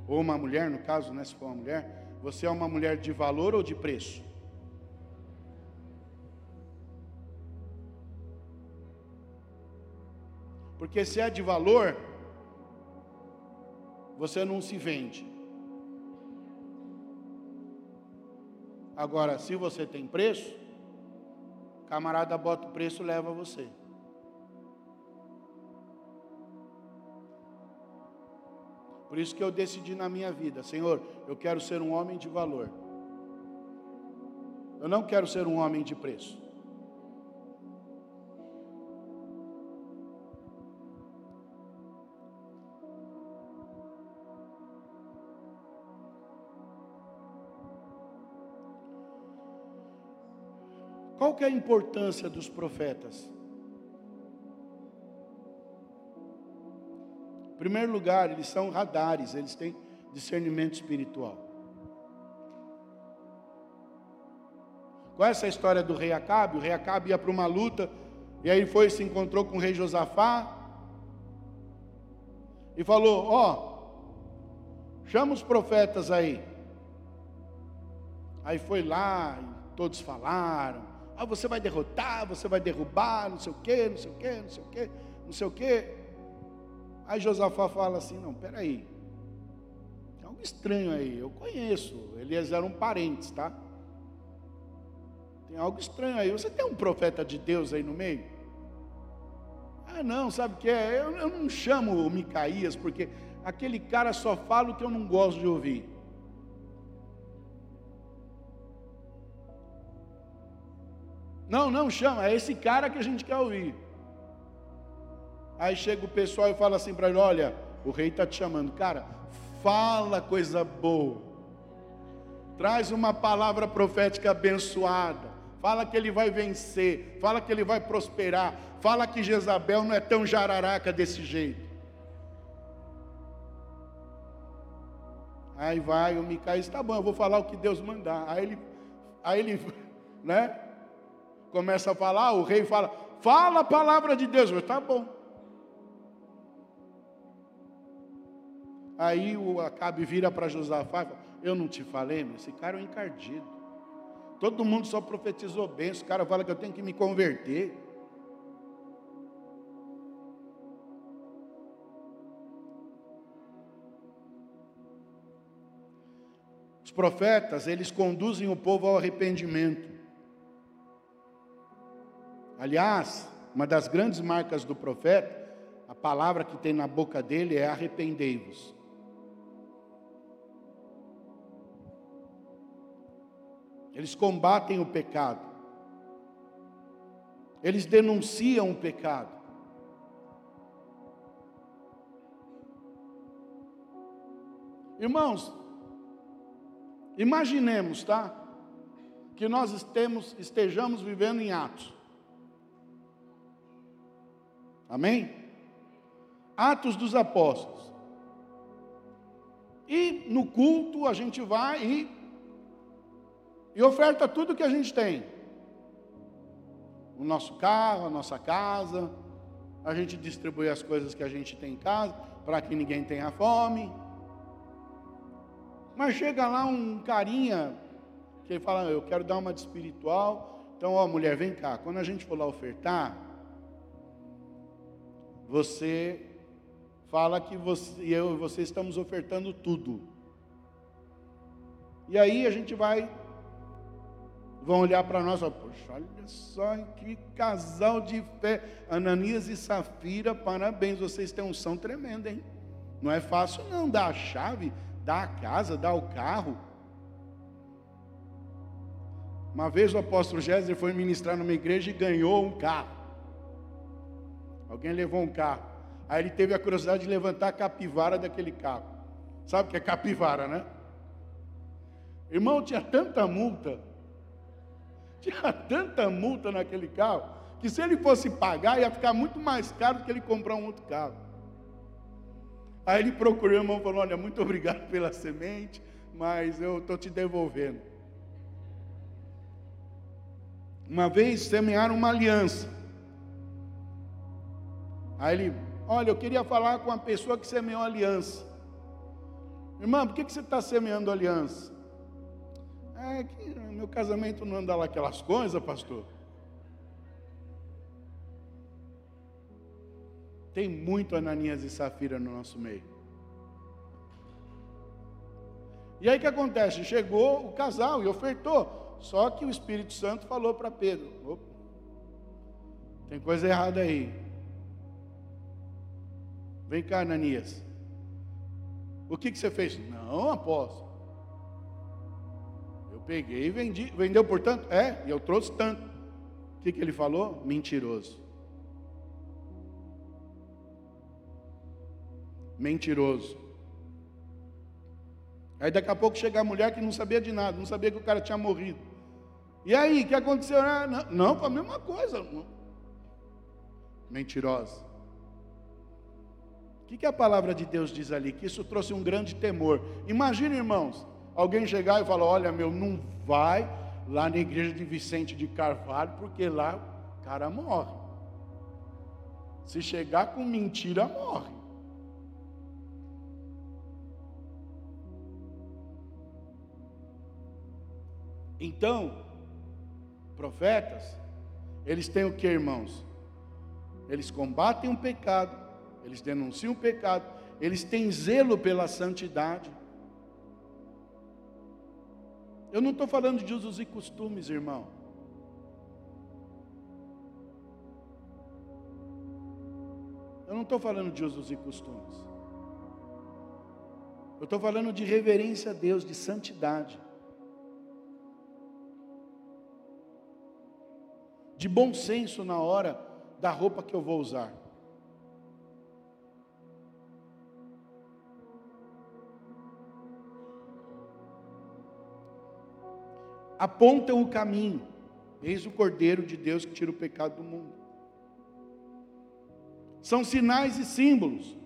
ou uma mulher, no caso, né, se for uma mulher, você é uma mulher de valor ou de preço? Porque se é de valor, você não se vende. Agora, se você tem preço, camarada bota o preço, leva você. Por isso que eu decidi na minha vida, Senhor, eu quero ser um homem de valor. Eu não quero ser um homem de preço. Qual que é a importância dos profetas? Em primeiro lugar, eles são radares, eles têm discernimento espiritual. Qual é essa história do rei Acabe? O rei Acabe ia para uma luta, e aí foi se encontrou com o rei Josafá, e falou: Ó, oh, chama os profetas aí. Aí foi lá, todos falaram, ah, você vai derrotar, você vai derrubar, não sei o quê, não sei o quê, não sei o quê, não sei o quê. Aí Josafá fala assim: não, peraí, tem algo estranho aí, eu conheço, eles eram parentes, tá? Tem algo estranho aí, você tem um profeta de Deus aí no meio? Ah, não, sabe o que é? Eu, eu não chamo o Micaías, porque aquele cara só fala o que eu não gosto de ouvir. Não, não chama, é esse cara que a gente quer ouvir. Aí chega o pessoal e fala assim para ele: Olha, o rei está te chamando, cara, fala coisa boa, traz uma palavra profética abençoada, fala que ele vai vencer, fala que ele vai prosperar, fala que Jezabel não é tão jararaca desse jeito. Aí vai o Micaías, tá bom, eu vou falar o que Deus mandar. Aí ele, aí ele, né? começa a falar, o rei fala, fala a palavra de Deus, mas tá bom. Aí o Acabe vira para Josafá e fala, eu não te falei, mas esse cara é um encardido. Todo mundo só profetizou bem, esse cara fala que eu tenho que me converter. Os profetas, eles conduzem o povo ao arrependimento. Aliás, uma das grandes marcas do profeta, a palavra que tem na boca dele é arrependei-vos. Eles combatem o pecado. Eles denunciam o pecado. Irmãos, imaginemos, tá? Que nós estemos, estejamos vivendo em Atos. Amém? Atos dos Apóstolos. E no culto a gente vai e e oferta tudo que a gente tem. O nosso carro, a nossa casa, a gente distribui as coisas que a gente tem em casa, para que ninguém tenha fome. Mas chega lá um carinha que fala: Eu quero dar uma de espiritual. Então, ó, mulher, vem cá. Quando a gente for lá ofertar, você fala que você, eu e você estamos ofertando tudo. E aí a gente vai vão olhar para nós falar, poxa, olha só que casal de fé. Ananias e Safira, parabéns, vocês têm um som tremendo, hein? Não é fácil não dar a chave, dar a casa, dar o carro. Uma vez o apóstolo Géser foi ministrar numa igreja e ganhou um carro. Alguém levou um carro. Aí ele teve a curiosidade de levantar a capivara daquele carro. Sabe o que é capivara, né? Irmão, tinha tanta multa tinha tanta multa naquele carro que se ele fosse pagar ia ficar muito mais caro do que ele comprar um outro carro. Aí ele procurou o irmão e falou: Olha, muito obrigado pela semente, mas eu estou te devolvendo. Uma vez semearam uma aliança. Aí ele, olha, eu queria falar com a pessoa que semeou a aliança. Irmão, por que, que você está semeando aliança? É que meu casamento não anda lá aquelas coisas, pastor. Tem muito Ananias e Safira no nosso meio. E aí o que acontece? Chegou o casal e ofertou. Só que o Espírito Santo falou para Pedro: tem coisa errada aí. Vem cá, Ananias. O que, que você fez? Não, apóstolo peguei e vendi. Vendeu por tanto? É, e eu trouxe tanto. O que, que ele falou? Mentiroso. Mentiroso. Aí daqui a pouco chega a mulher que não sabia de nada, não sabia que o cara tinha morrido. E aí, o que aconteceu? Ah, não, não, foi a mesma coisa. Mentirosa. O que, que a palavra de Deus diz ali? Que isso trouxe um grande temor. Imagina, irmãos, alguém chegar e falar: Olha, meu, não vai lá na igreja de Vicente de Carvalho, porque lá o cara morre. Se chegar com mentira, morre. Então, profetas, eles têm o que, irmãos? Eles combatem o pecado, eles denunciam o pecado, eles têm zelo pela santidade. Eu não estou falando de usos e costumes, irmão. Eu não estou falando de usos e costumes. Eu estou falando de reverência a Deus, de santidade. De bom senso na hora da roupa que eu vou usar. Apontam o caminho. Eis o Cordeiro de Deus que tira o pecado do mundo. São sinais e símbolos.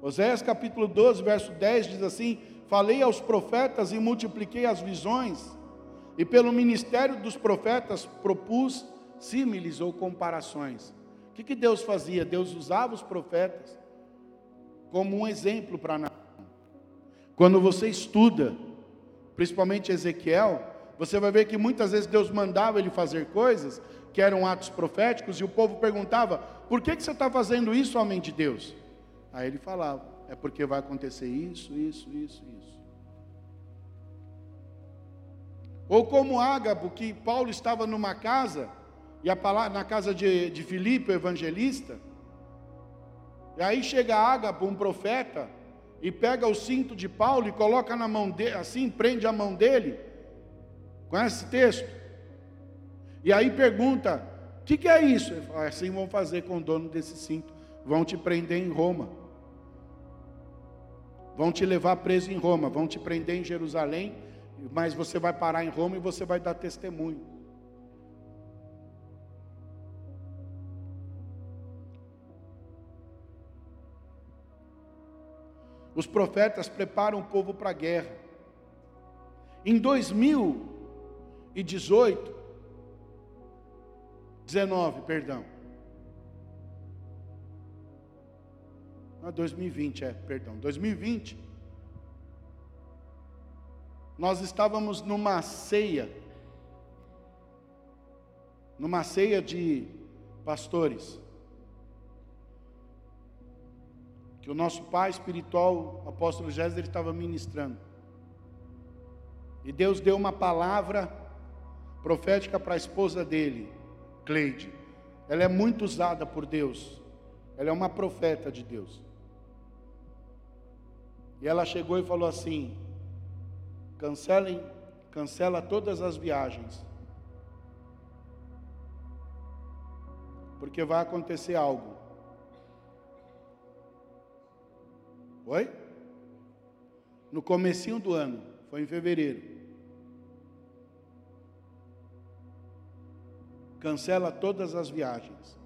Oséias capítulo 12, verso 10 diz assim: Falei aos profetas e multipliquei as visões, e pelo ministério dos profetas propus símiles ou comparações. O que, que Deus fazia? Deus usava os profetas como um exemplo para nação. Quando você estuda, principalmente Ezequiel, você vai ver que muitas vezes Deus mandava ele fazer coisas que eram atos proféticos e o povo perguntava: por que, que você está fazendo isso, homem de Deus? Aí ele falava: é porque vai acontecer isso, isso, isso, isso. Ou como Ágabo, que Paulo estava numa casa, e a palavra, na casa de, de Filipe, o evangelista, e aí chega Ágabo, um profeta, e pega o cinto de Paulo e coloca na mão dele, assim, prende a mão dele. Conhece esse texto? E aí pergunta: o que, que é isso? Ele fala, assim vão fazer com o dono desse cinto, vão te prender em Roma, vão te levar preso em Roma, vão te prender em Jerusalém, mas você vai parar em Roma e você vai dar testemunho. Os profetas preparam o povo para a guerra. Em 2018, 19, perdão. Não, 2020, é, perdão. 2020, nós estávamos numa ceia, numa ceia de pastores. que o nosso pai espiritual, o apóstolo Géser, estava ministrando. E Deus deu uma palavra profética para a esposa dele, Cleide. Ela é muito usada por Deus. Ela é uma profeta de Deus. E ela chegou e falou assim: cancelem, cancela todas as viagens. Porque vai acontecer algo. Foi? No comecinho do ano, foi em fevereiro. Cancela todas as viagens.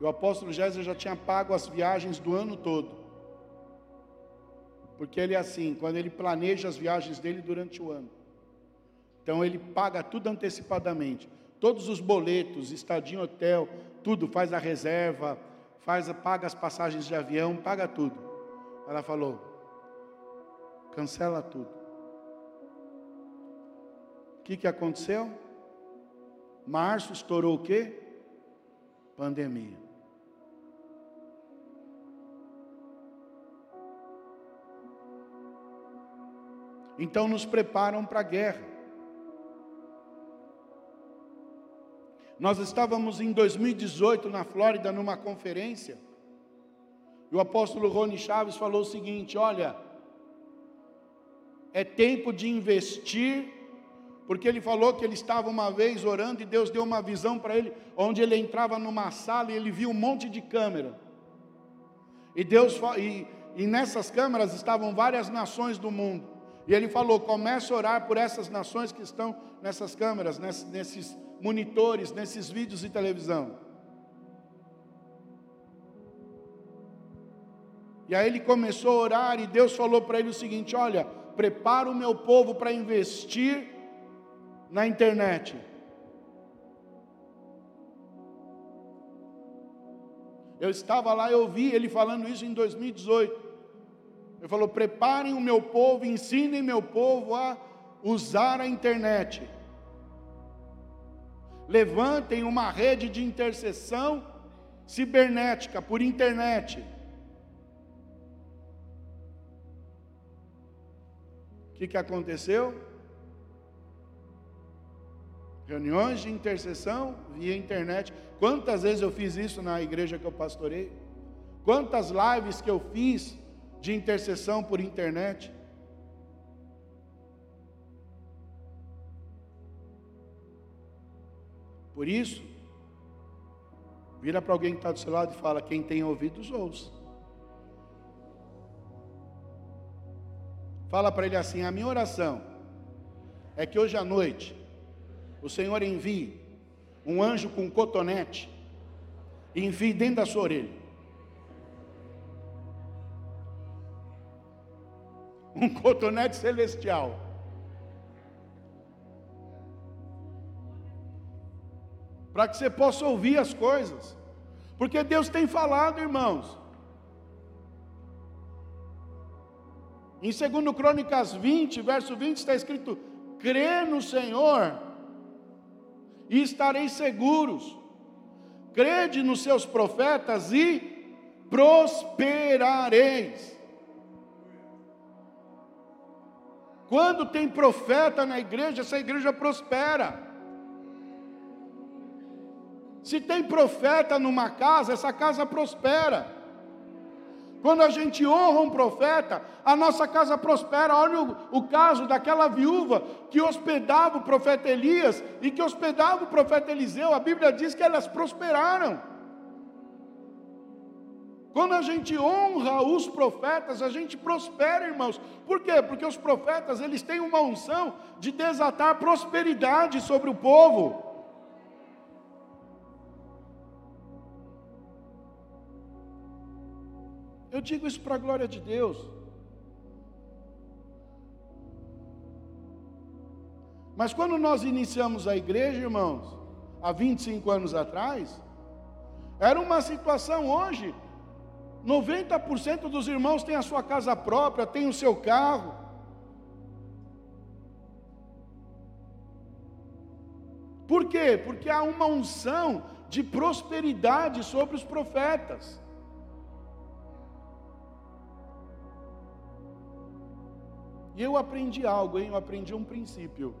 O apóstolo Jéssica já tinha pago as viagens do ano todo. Porque ele é assim, quando ele planeja as viagens dele durante o ano. Então ele paga tudo antecipadamente. Todos os boletos, estadia em hotel, tudo, faz a reserva, faz, paga as passagens de avião, paga tudo. Ela falou: cancela tudo. O que, que aconteceu? Março estourou o quê? Pandemia. Então nos preparam para a guerra. Nós estávamos em 2018 na Flórida numa conferência. E o apóstolo Rony Chaves falou o seguinte: olha, é tempo de investir, porque ele falou que ele estava uma vez orando e Deus deu uma visão para ele, onde ele entrava numa sala e ele viu um monte de câmera. E Deus e, e nessas câmeras estavam várias nações do mundo. E ele falou: comece a orar por essas nações que estão nessas câmeras, nesses, nesses monitores, nesses vídeos de televisão. E aí ele começou a orar e Deus falou para ele o seguinte: Olha, prepara o meu povo para investir na internet. Eu estava lá, eu ouvi ele falando isso em 2018. Ele falou: preparem o meu povo, ensinem meu povo a usar a internet levantem uma rede de intercessão cibernética, por internet. O que, que aconteceu? Reuniões de intercessão via internet. Quantas vezes eu fiz isso na igreja que eu pastorei? Quantas lives que eu fiz de intercessão por internet? Por isso, vira para alguém que está do seu lado e fala: quem tem ouvidos, ouça. Fala para ele assim: a minha oração é que hoje à noite o Senhor envie um anjo com um cotonete e dentro da sua orelha. Um cotonete celestial para que você possa ouvir as coisas, porque Deus tem falado, irmãos. Em 2 Crônicas 20, verso 20, está escrito: crê no Senhor e estareis seguros, crede nos seus profetas e prosperareis. Quando tem profeta na igreja, essa igreja prospera. Se tem profeta numa casa, essa casa prospera. Quando a gente honra um profeta, a nossa casa prospera. Olha o, o, caso daquela viúva que hospedava o profeta Elias e que hospedava o profeta Eliseu. A Bíblia diz que elas prosperaram. Quando a gente honra os profetas, a gente prospera, irmãos. Por quê? Porque os profetas, eles têm uma unção de desatar prosperidade sobre o povo. Eu digo isso para a glória de Deus. Mas quando nós iniciamos a igreja, irmãos, há 25 anos atrás, era uma situação hoje 90% dos irmãos têm a sua casa própria, têm o seu carro. Por quê? Porque há uma unção de prosperidade sobre os profetas. Eu aprendi algo, hein? Eu aprendi um princípio.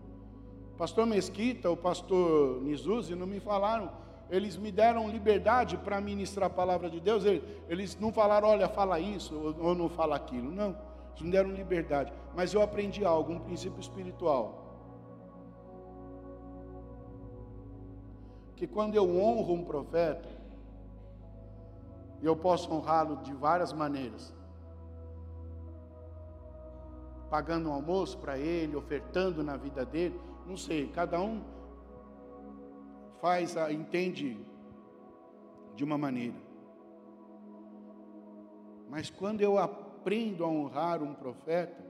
Pastor Mesquita, o pastor Nizuzi não me falaram eles me deram liberdade para ministrar a palavra de Deus. Eles não falaram, olha, fala isso ou não fala aquilo. Não, eles me deram liberdade. Mas eu aprendi algo, um princípio espiritual. Que quando eu honro um profeta, eu posso honrá-lo de várias maneiras. Pagando um almoço para ele, ofertando na vida dele, não sei, cada um faz, entende de uma maneira. Mas quando eu aprendo a honrar um profeta,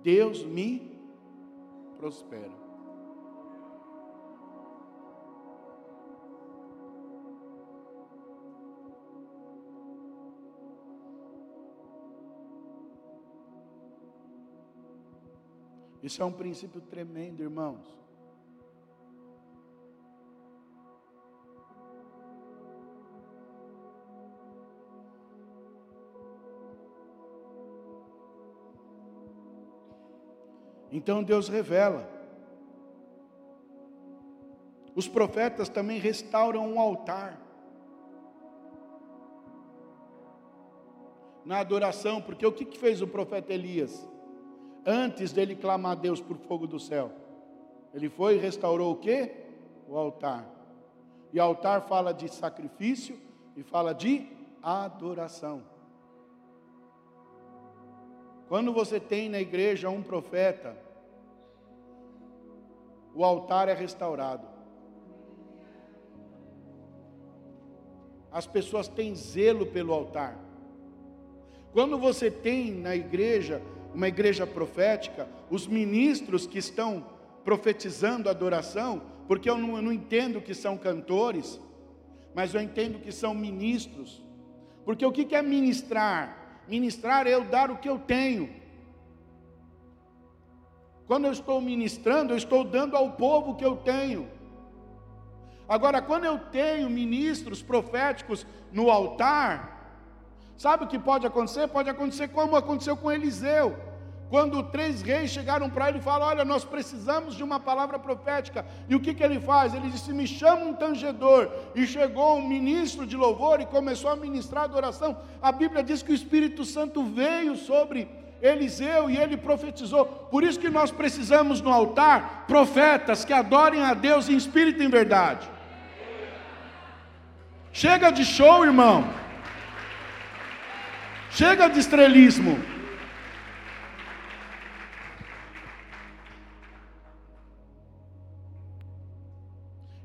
Deus me prospera. Isso é um princípio tremendo, irmãos. Então Deus revela. Os profetas também restauram um altar. Na adoração, porque o que fez o profeta Elias? Antes dele clamar a Deus por fogo do céu, ele foi e restaurou o que? O altar. E altar fala de sacrifício e fala de adoração. Quando você tem na igreja um profeta, o altar é restaurado. As pessoas têm zelo pelo altar. Quando você tem na igreja, uma igreja profética, os ministros que estão profetizando adoração, porque eu não, eu não entendo que são cantores, mas eu entendo que são ministros. Porque o que é ministrar? Ministrar é eu dar o que eu tenho. Quando eu estou ministrando, eu estou dando ao povo que eu tenho. Agora, quando eu tenho ministros proféticos no altar, sabe o que pode acontecer? Pode acontecer como aconteceu com Eliseu. Quando três reis chegaram para ele e falaram: Olha, nós precisamos de uma palavra profética. E o que, que ele faz? Ele disse: Me chama um tangedor. E chegou um ministro de louvor e começou a ministrar adoração. A Bíblia diz que o Espírito Santo veio sobre Eliseu e ele profetizou. Por isso que nós precisamos no altar profetas que adorem a Deus em espírito e em verdade. Chega de show, irmão. Chega de estrelismo.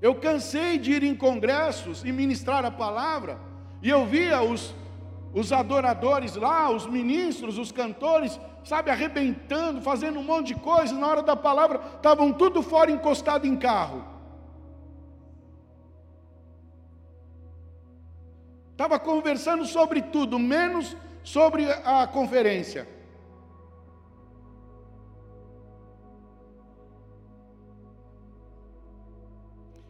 Eu cansei de ir em congressos e ministrar a palavra, e eu via os os adoradores lá, os ministros, os cantores, sabe, arrebentando, fazendo um monte de coisa, na hora da palavra, estavam tudo fora encostado em carro. Estava conversando sobre tudo, menos sobre a conferência.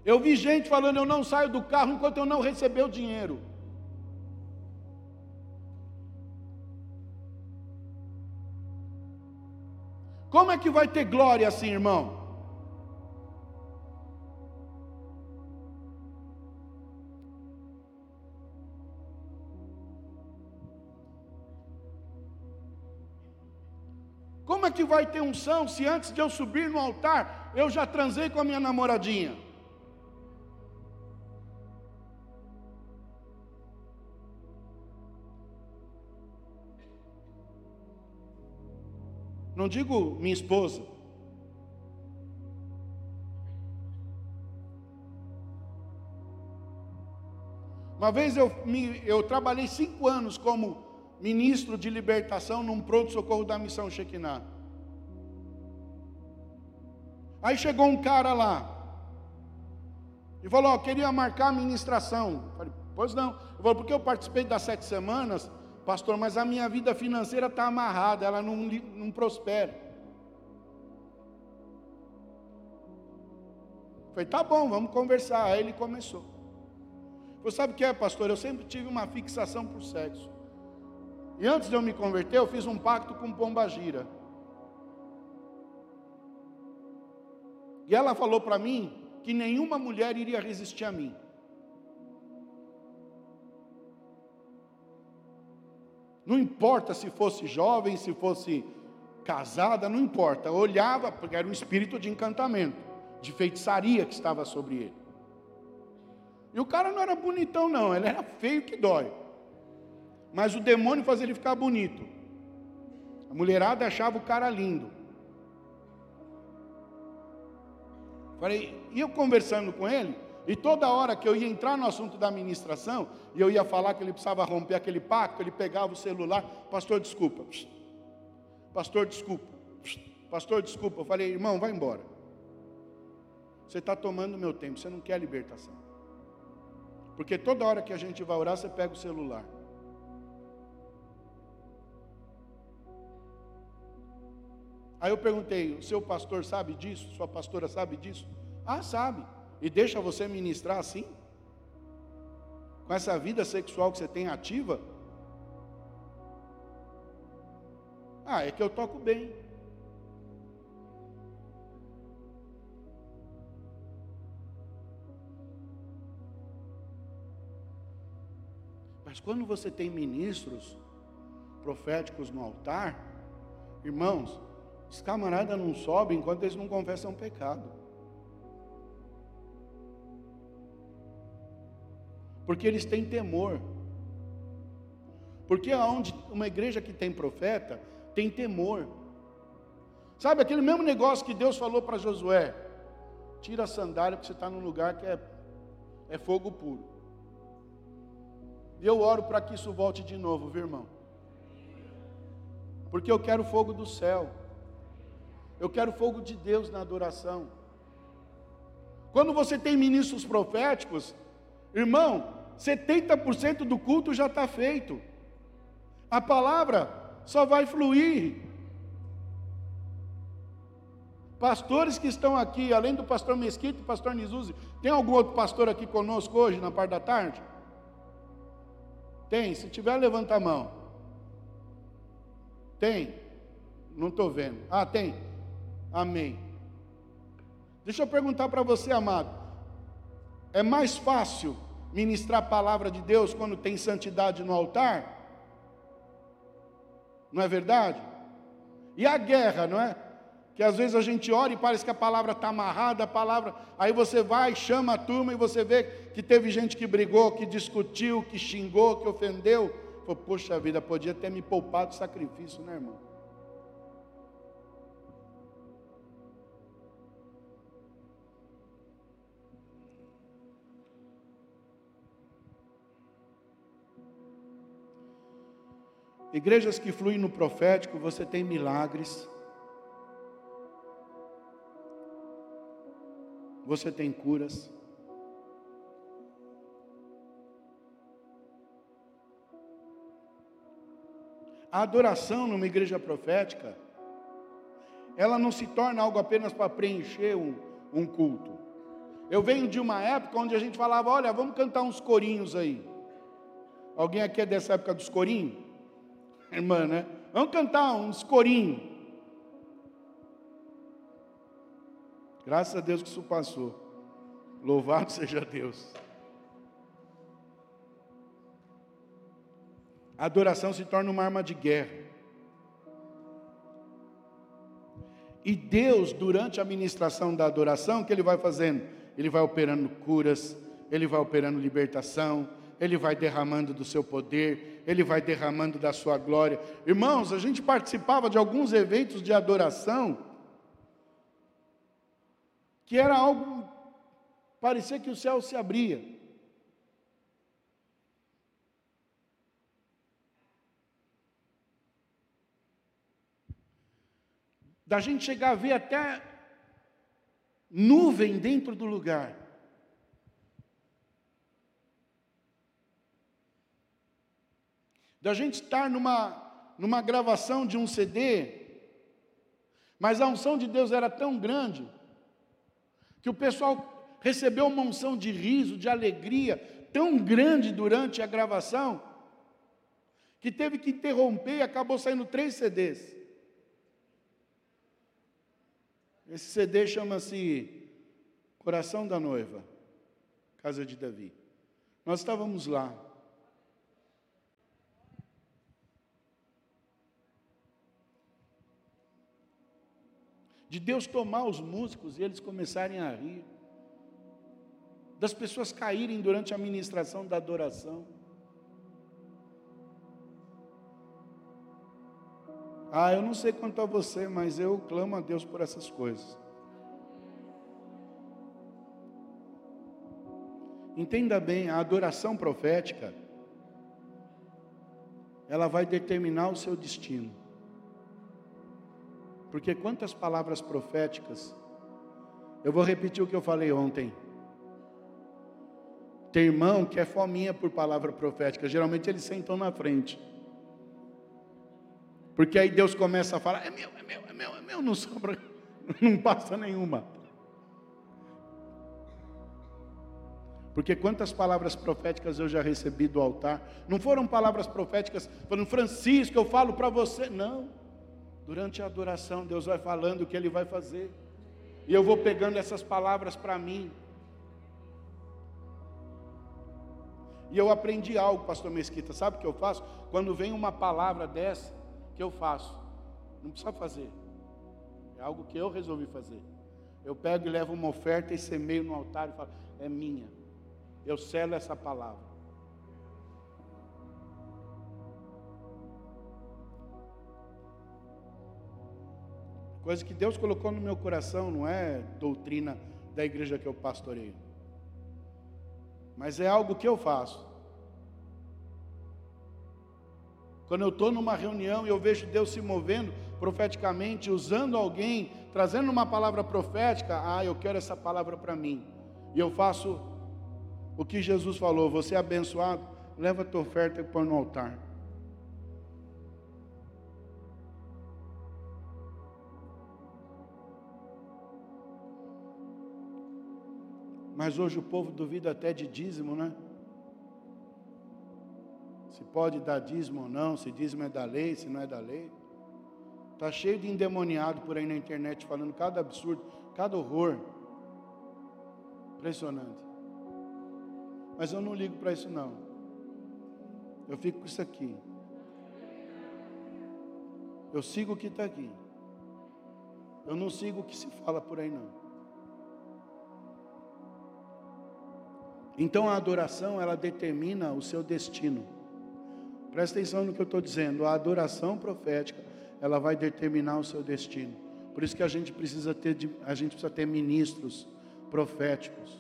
Eu vi gente falando: eu não saio do carro enquanto eu não receber o dinheiro. Como é que vai ter glória assim, irmão? Como é que vai ter unção se antes de eu subir no altar eu já transei com a minha namoradinha? Não digo minha esposa. Uma vez eu, eu trabalhei cinco anos como ministro de libertação num pronto-socorro da missão Shekinah. Aí chegou um cara lá e falou: ó, queria marcar a ministração. Eu falei, pois não. Eu falei, porque eu participei das sete semanas pastor, mas a minha vida financeira está amarrada, ela não, não prospera. Falei, tá bom, vamos conversar. Aí ele começou. Você sabe o que é, pastor? Eu sempre tive uma fixação por sexo. E antes de eu me converter, eu fiz um pacto com Pomba Gira. E ela falou para mim que nenhuma mulher iria resistir a mim. Não importa se fosse jovem, se fosse casada, não importa. olhava, porque era um espírito de encantamento, de feitiçaria que estava sobre ele. E o cara não era bonitão, não, ele era feio que dói. Mas o demônio fazia ele ficar bonito. A mulherada achava o cara lindo. Falei, e eu conversando com ele, e toda hora que eu ia entrar no assunto da administração, e eu ia falar que ele precisava romper aquele pacto, ele pegava o celular, pastor, desculpa. Pastor, desculpa. Pastor, desculpa. Eu falei, irmão, vai embora. Você está tomando meu tempo, você não quer libertação. Porque toda hora que a gente vai orar, você pega o celular. Aí eu perguntei: o seu pastor sabe disso? Sua pastora sabe disso? Ah, sabe e deixa você ministrar assim? Com essa vida sexual que você tem ativa? Ah, é que eu toco bem. Mas quando você tem ministros proféticos no altar, irmãos, os camaradas não sobem enquanto eles não confessam pecado. porque eles têm temor. Porque aonde uma igreja que tem profeta tem temor. Sabe aquele mesmo negócio que Deus falou para Josué: tira a sandália porque você está num lugar que é, é fogo puro. E eu oro para que isso volte de novo, viu irmão? Porque eu quero fogo do céu. Eu quero fogo de Deus na adoração. Quando você tem ministros proféticos, irmão, 70% do culto já está feito. A palavra só vai fluir. Pastores que estão aqui, além do pastor Mesquita e pastor Nizuzi, tem algum outro pastor aqui conosco hoje, na parte da tarde? Tem, se tiver, levanta a mão. Tem? Não estou vendo. Ah, tem. Amém. Deixa eu perguntar para você, amado. É mais fácil ministrar a palavra de Deus quando tem santidade no altar? Não é verdade? E a guerra, não é? Que às vezes a gente ora e parece que a palavra está amarrada, a palavra. Aí você vai, chama a turma e você vê que teve gente que brigou, que discutiu, que xingou, que ofendeu. Pô, poxa vida, podia ter me poupado sacrifício, né, irmão? Igrejas que fluem no profético, você tem milagres. Você tem curas. A adoração numa igreja profética, ela não se torna algo apenas para preencher um, um culto. Eu venho de uma época onde a gente falava: olha, vamos cantar uns corinhos aí. Alguém aqui é dessa época dos corinhos? Irmã, né? Vamos cantar uns corinhos. Graças a Deus que isso passou. Louvado seja Deus. A adoração se torna uma arma de guerra. E Deus, durante a ministração da adoração, o que Ele vai fazendo? Ele vai operando curas, Ele vai operando libertação, Ele vai derramando do seu poder, Ele vai derramando da sua glória. Irmãos, a gente participava de alguns eventos de adoração que era algo, parecia que o céu se abria. Da gente chegar a ver até nuvem dentro do lugar. Da gente estar numa, numa gravação de um CD, mas a unção de Deus era tão grande que o pessoal recebeu uma unção de riso, de alegria tão grande durante a gravação, que teve que interromper e acabou saindo três CDs. Esse CD chama-se Coração da Noiva, Casa de Davi. Nós estávamos lá. De Deus tomar os músicos e eles começarem a rir, das pessoas caírem durante a ministração da adoração. Ah, eu não sei quanto a você, mas eu clamo a Deus por essas coisas. Entenda bem, a adoração profética, ela vai determinar o seu destino. Porque quantas palavras proféticas, eu vou repetir o que eu falei ontem. Tem irmão que é fominha por palavra profética, geralmente eles sentam na frente. Porque aí Deus começa a falar: é meu, é meu, é meu, é meu, não sobra, não passa nenhuma. Porque quantas palavras proféticas eu já recebi do altar, não foram palavras proféticas falando, Francisco, eu falo para você, não. Durante a adoração, Deus vai falando o que Ele vai fazer. E eu vou pegando essas palavras para mim. E eu aprendi algo, pastor Mesquita. Sabe o que eu faço? Quando vem uma palavra dessa, que eu faço? Não precisa fazer. É algo que eu resolvi fazer. Eu pego e levo uma oferta e semeio no altar e falo: é minha. Eu selo essa palavra. Coisa que Deus colocou no meu coração, não é doutrina da igreja que eu pastoreio. Mas é algo que eu faço. Quando eu estou numa reunião e eu vejo Deus se movendo profeticamente, usando alguém, trazendo uma palavra profética, ah, eu quero essa palavra para mim. E eu faço o que Jesus falou: você é abençoado, leva a tua oferta e põe no altar. Mas hoje o povo duvida até de dízimo, né? Se pode dar dízimo ou não, se dízimo é da lei, se não é da lei. Está cheio de endemoniado por aí na internet falando cada absurdo, cada horror. Impressionante. Mas eu não ligo para isso não. Eu fico com isso aqui. Eu sigo o que está aqui. Eu não sigo o que se fala por aí não. Então a adoração, ela determina o seu destino. Presta atenção no que eu estou dizendo. A adoração profética, ela vai determinar o seu destino. Por isso que a gente precisa ter, a gente precisa ter ministros proféticos.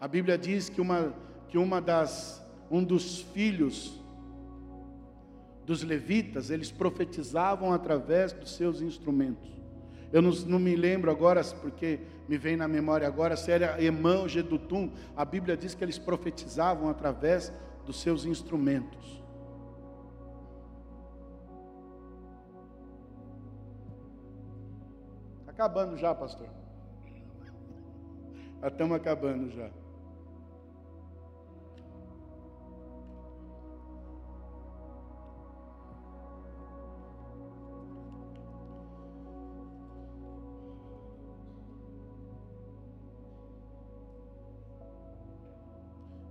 A Bíblia diz que uma, que uma das, um dos filhos dos levitas, eles profetizavam através dos seus instrumentos. Eu não, não, me lembro agora, porque me vem na memória agora, se era Emã ou Gedutum, a Bíblia diz que eles profetizavam através dos seus instrumentos. Acabando já, pastor. Já estamos acabando já.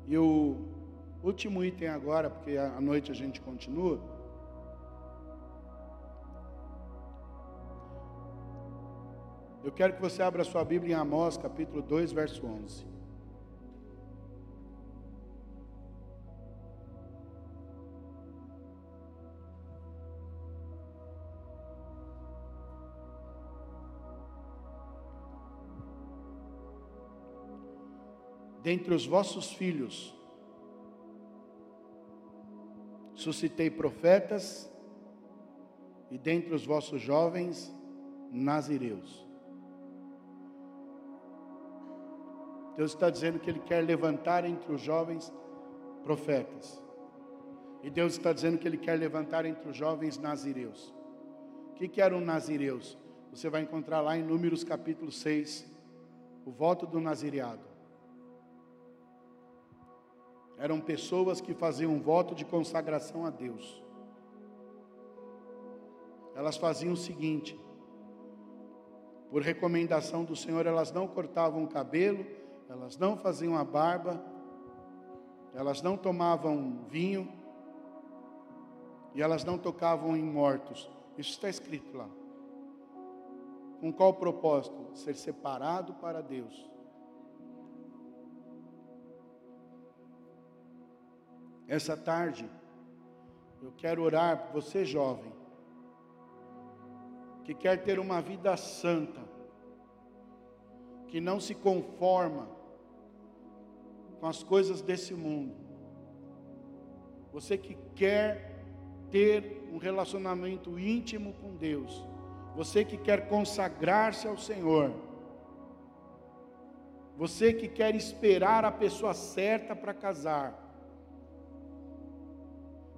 E o último item agora, porque à noite a gente continua. Eu quero que você abra sua Bíblia em Amós, capítulo 2, verso 11. Dentre os vossos filhos, suscitei profetas, e dentre os vossos jovens, nazireus. Deus está dizendo que Ele quer levantar entre os jovens profetas. E Deus está dizendo que Ele quer levantar entre os jovens nazireus. O que, que eram nazireus? Você vai encontrar lá em Números capítulo 6, o voto do nazireado eram pessoas que faziam um voto de consagração a Deus. Elas faziam o seguinte: por recomendação do Senhor, elas não cortavam o cabelo, elas não faziam a barba, elas não tomavam vinho e elas não tocavam em mortos. Isso está escrito lá. Com qual propósito? Ser separado para Deus. Essa tarde, eu quero orar por você, jovem, que quer ter uma vida santa, que não se conforma com as coisas desse mundo. Você que quer ter um relacionamento íntimo com Deus, você que quer consagrar-se ao Senhor, você que quer esperar a pessoa certa para casar,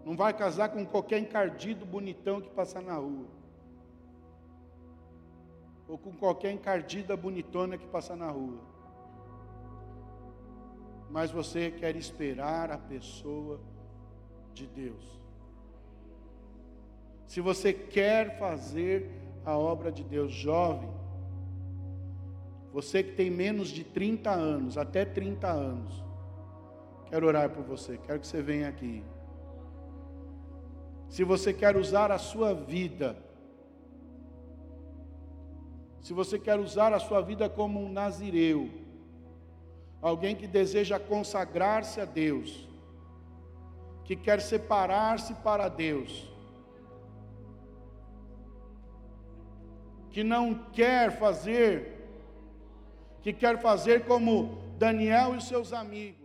não vai casar com qualquer encardido bonitão que passar na rua. Ou com qualquer encardida bonitona que passar na rua. Mas você quer esperar a pessoa de Deus. Se você quer fazer a obra de Deus, jovem, você que tem menos de 30 anos, até 30 anos, quero orar por você, quero que você venha aqui se você quer usar a sua vida, se você quer usar a sua vida como um nazireu, alguém que deseja consagrar-se a Deus, que quer separar-se para Deus, que não quer fazer, que quer fazer como Daniel e seus amigos,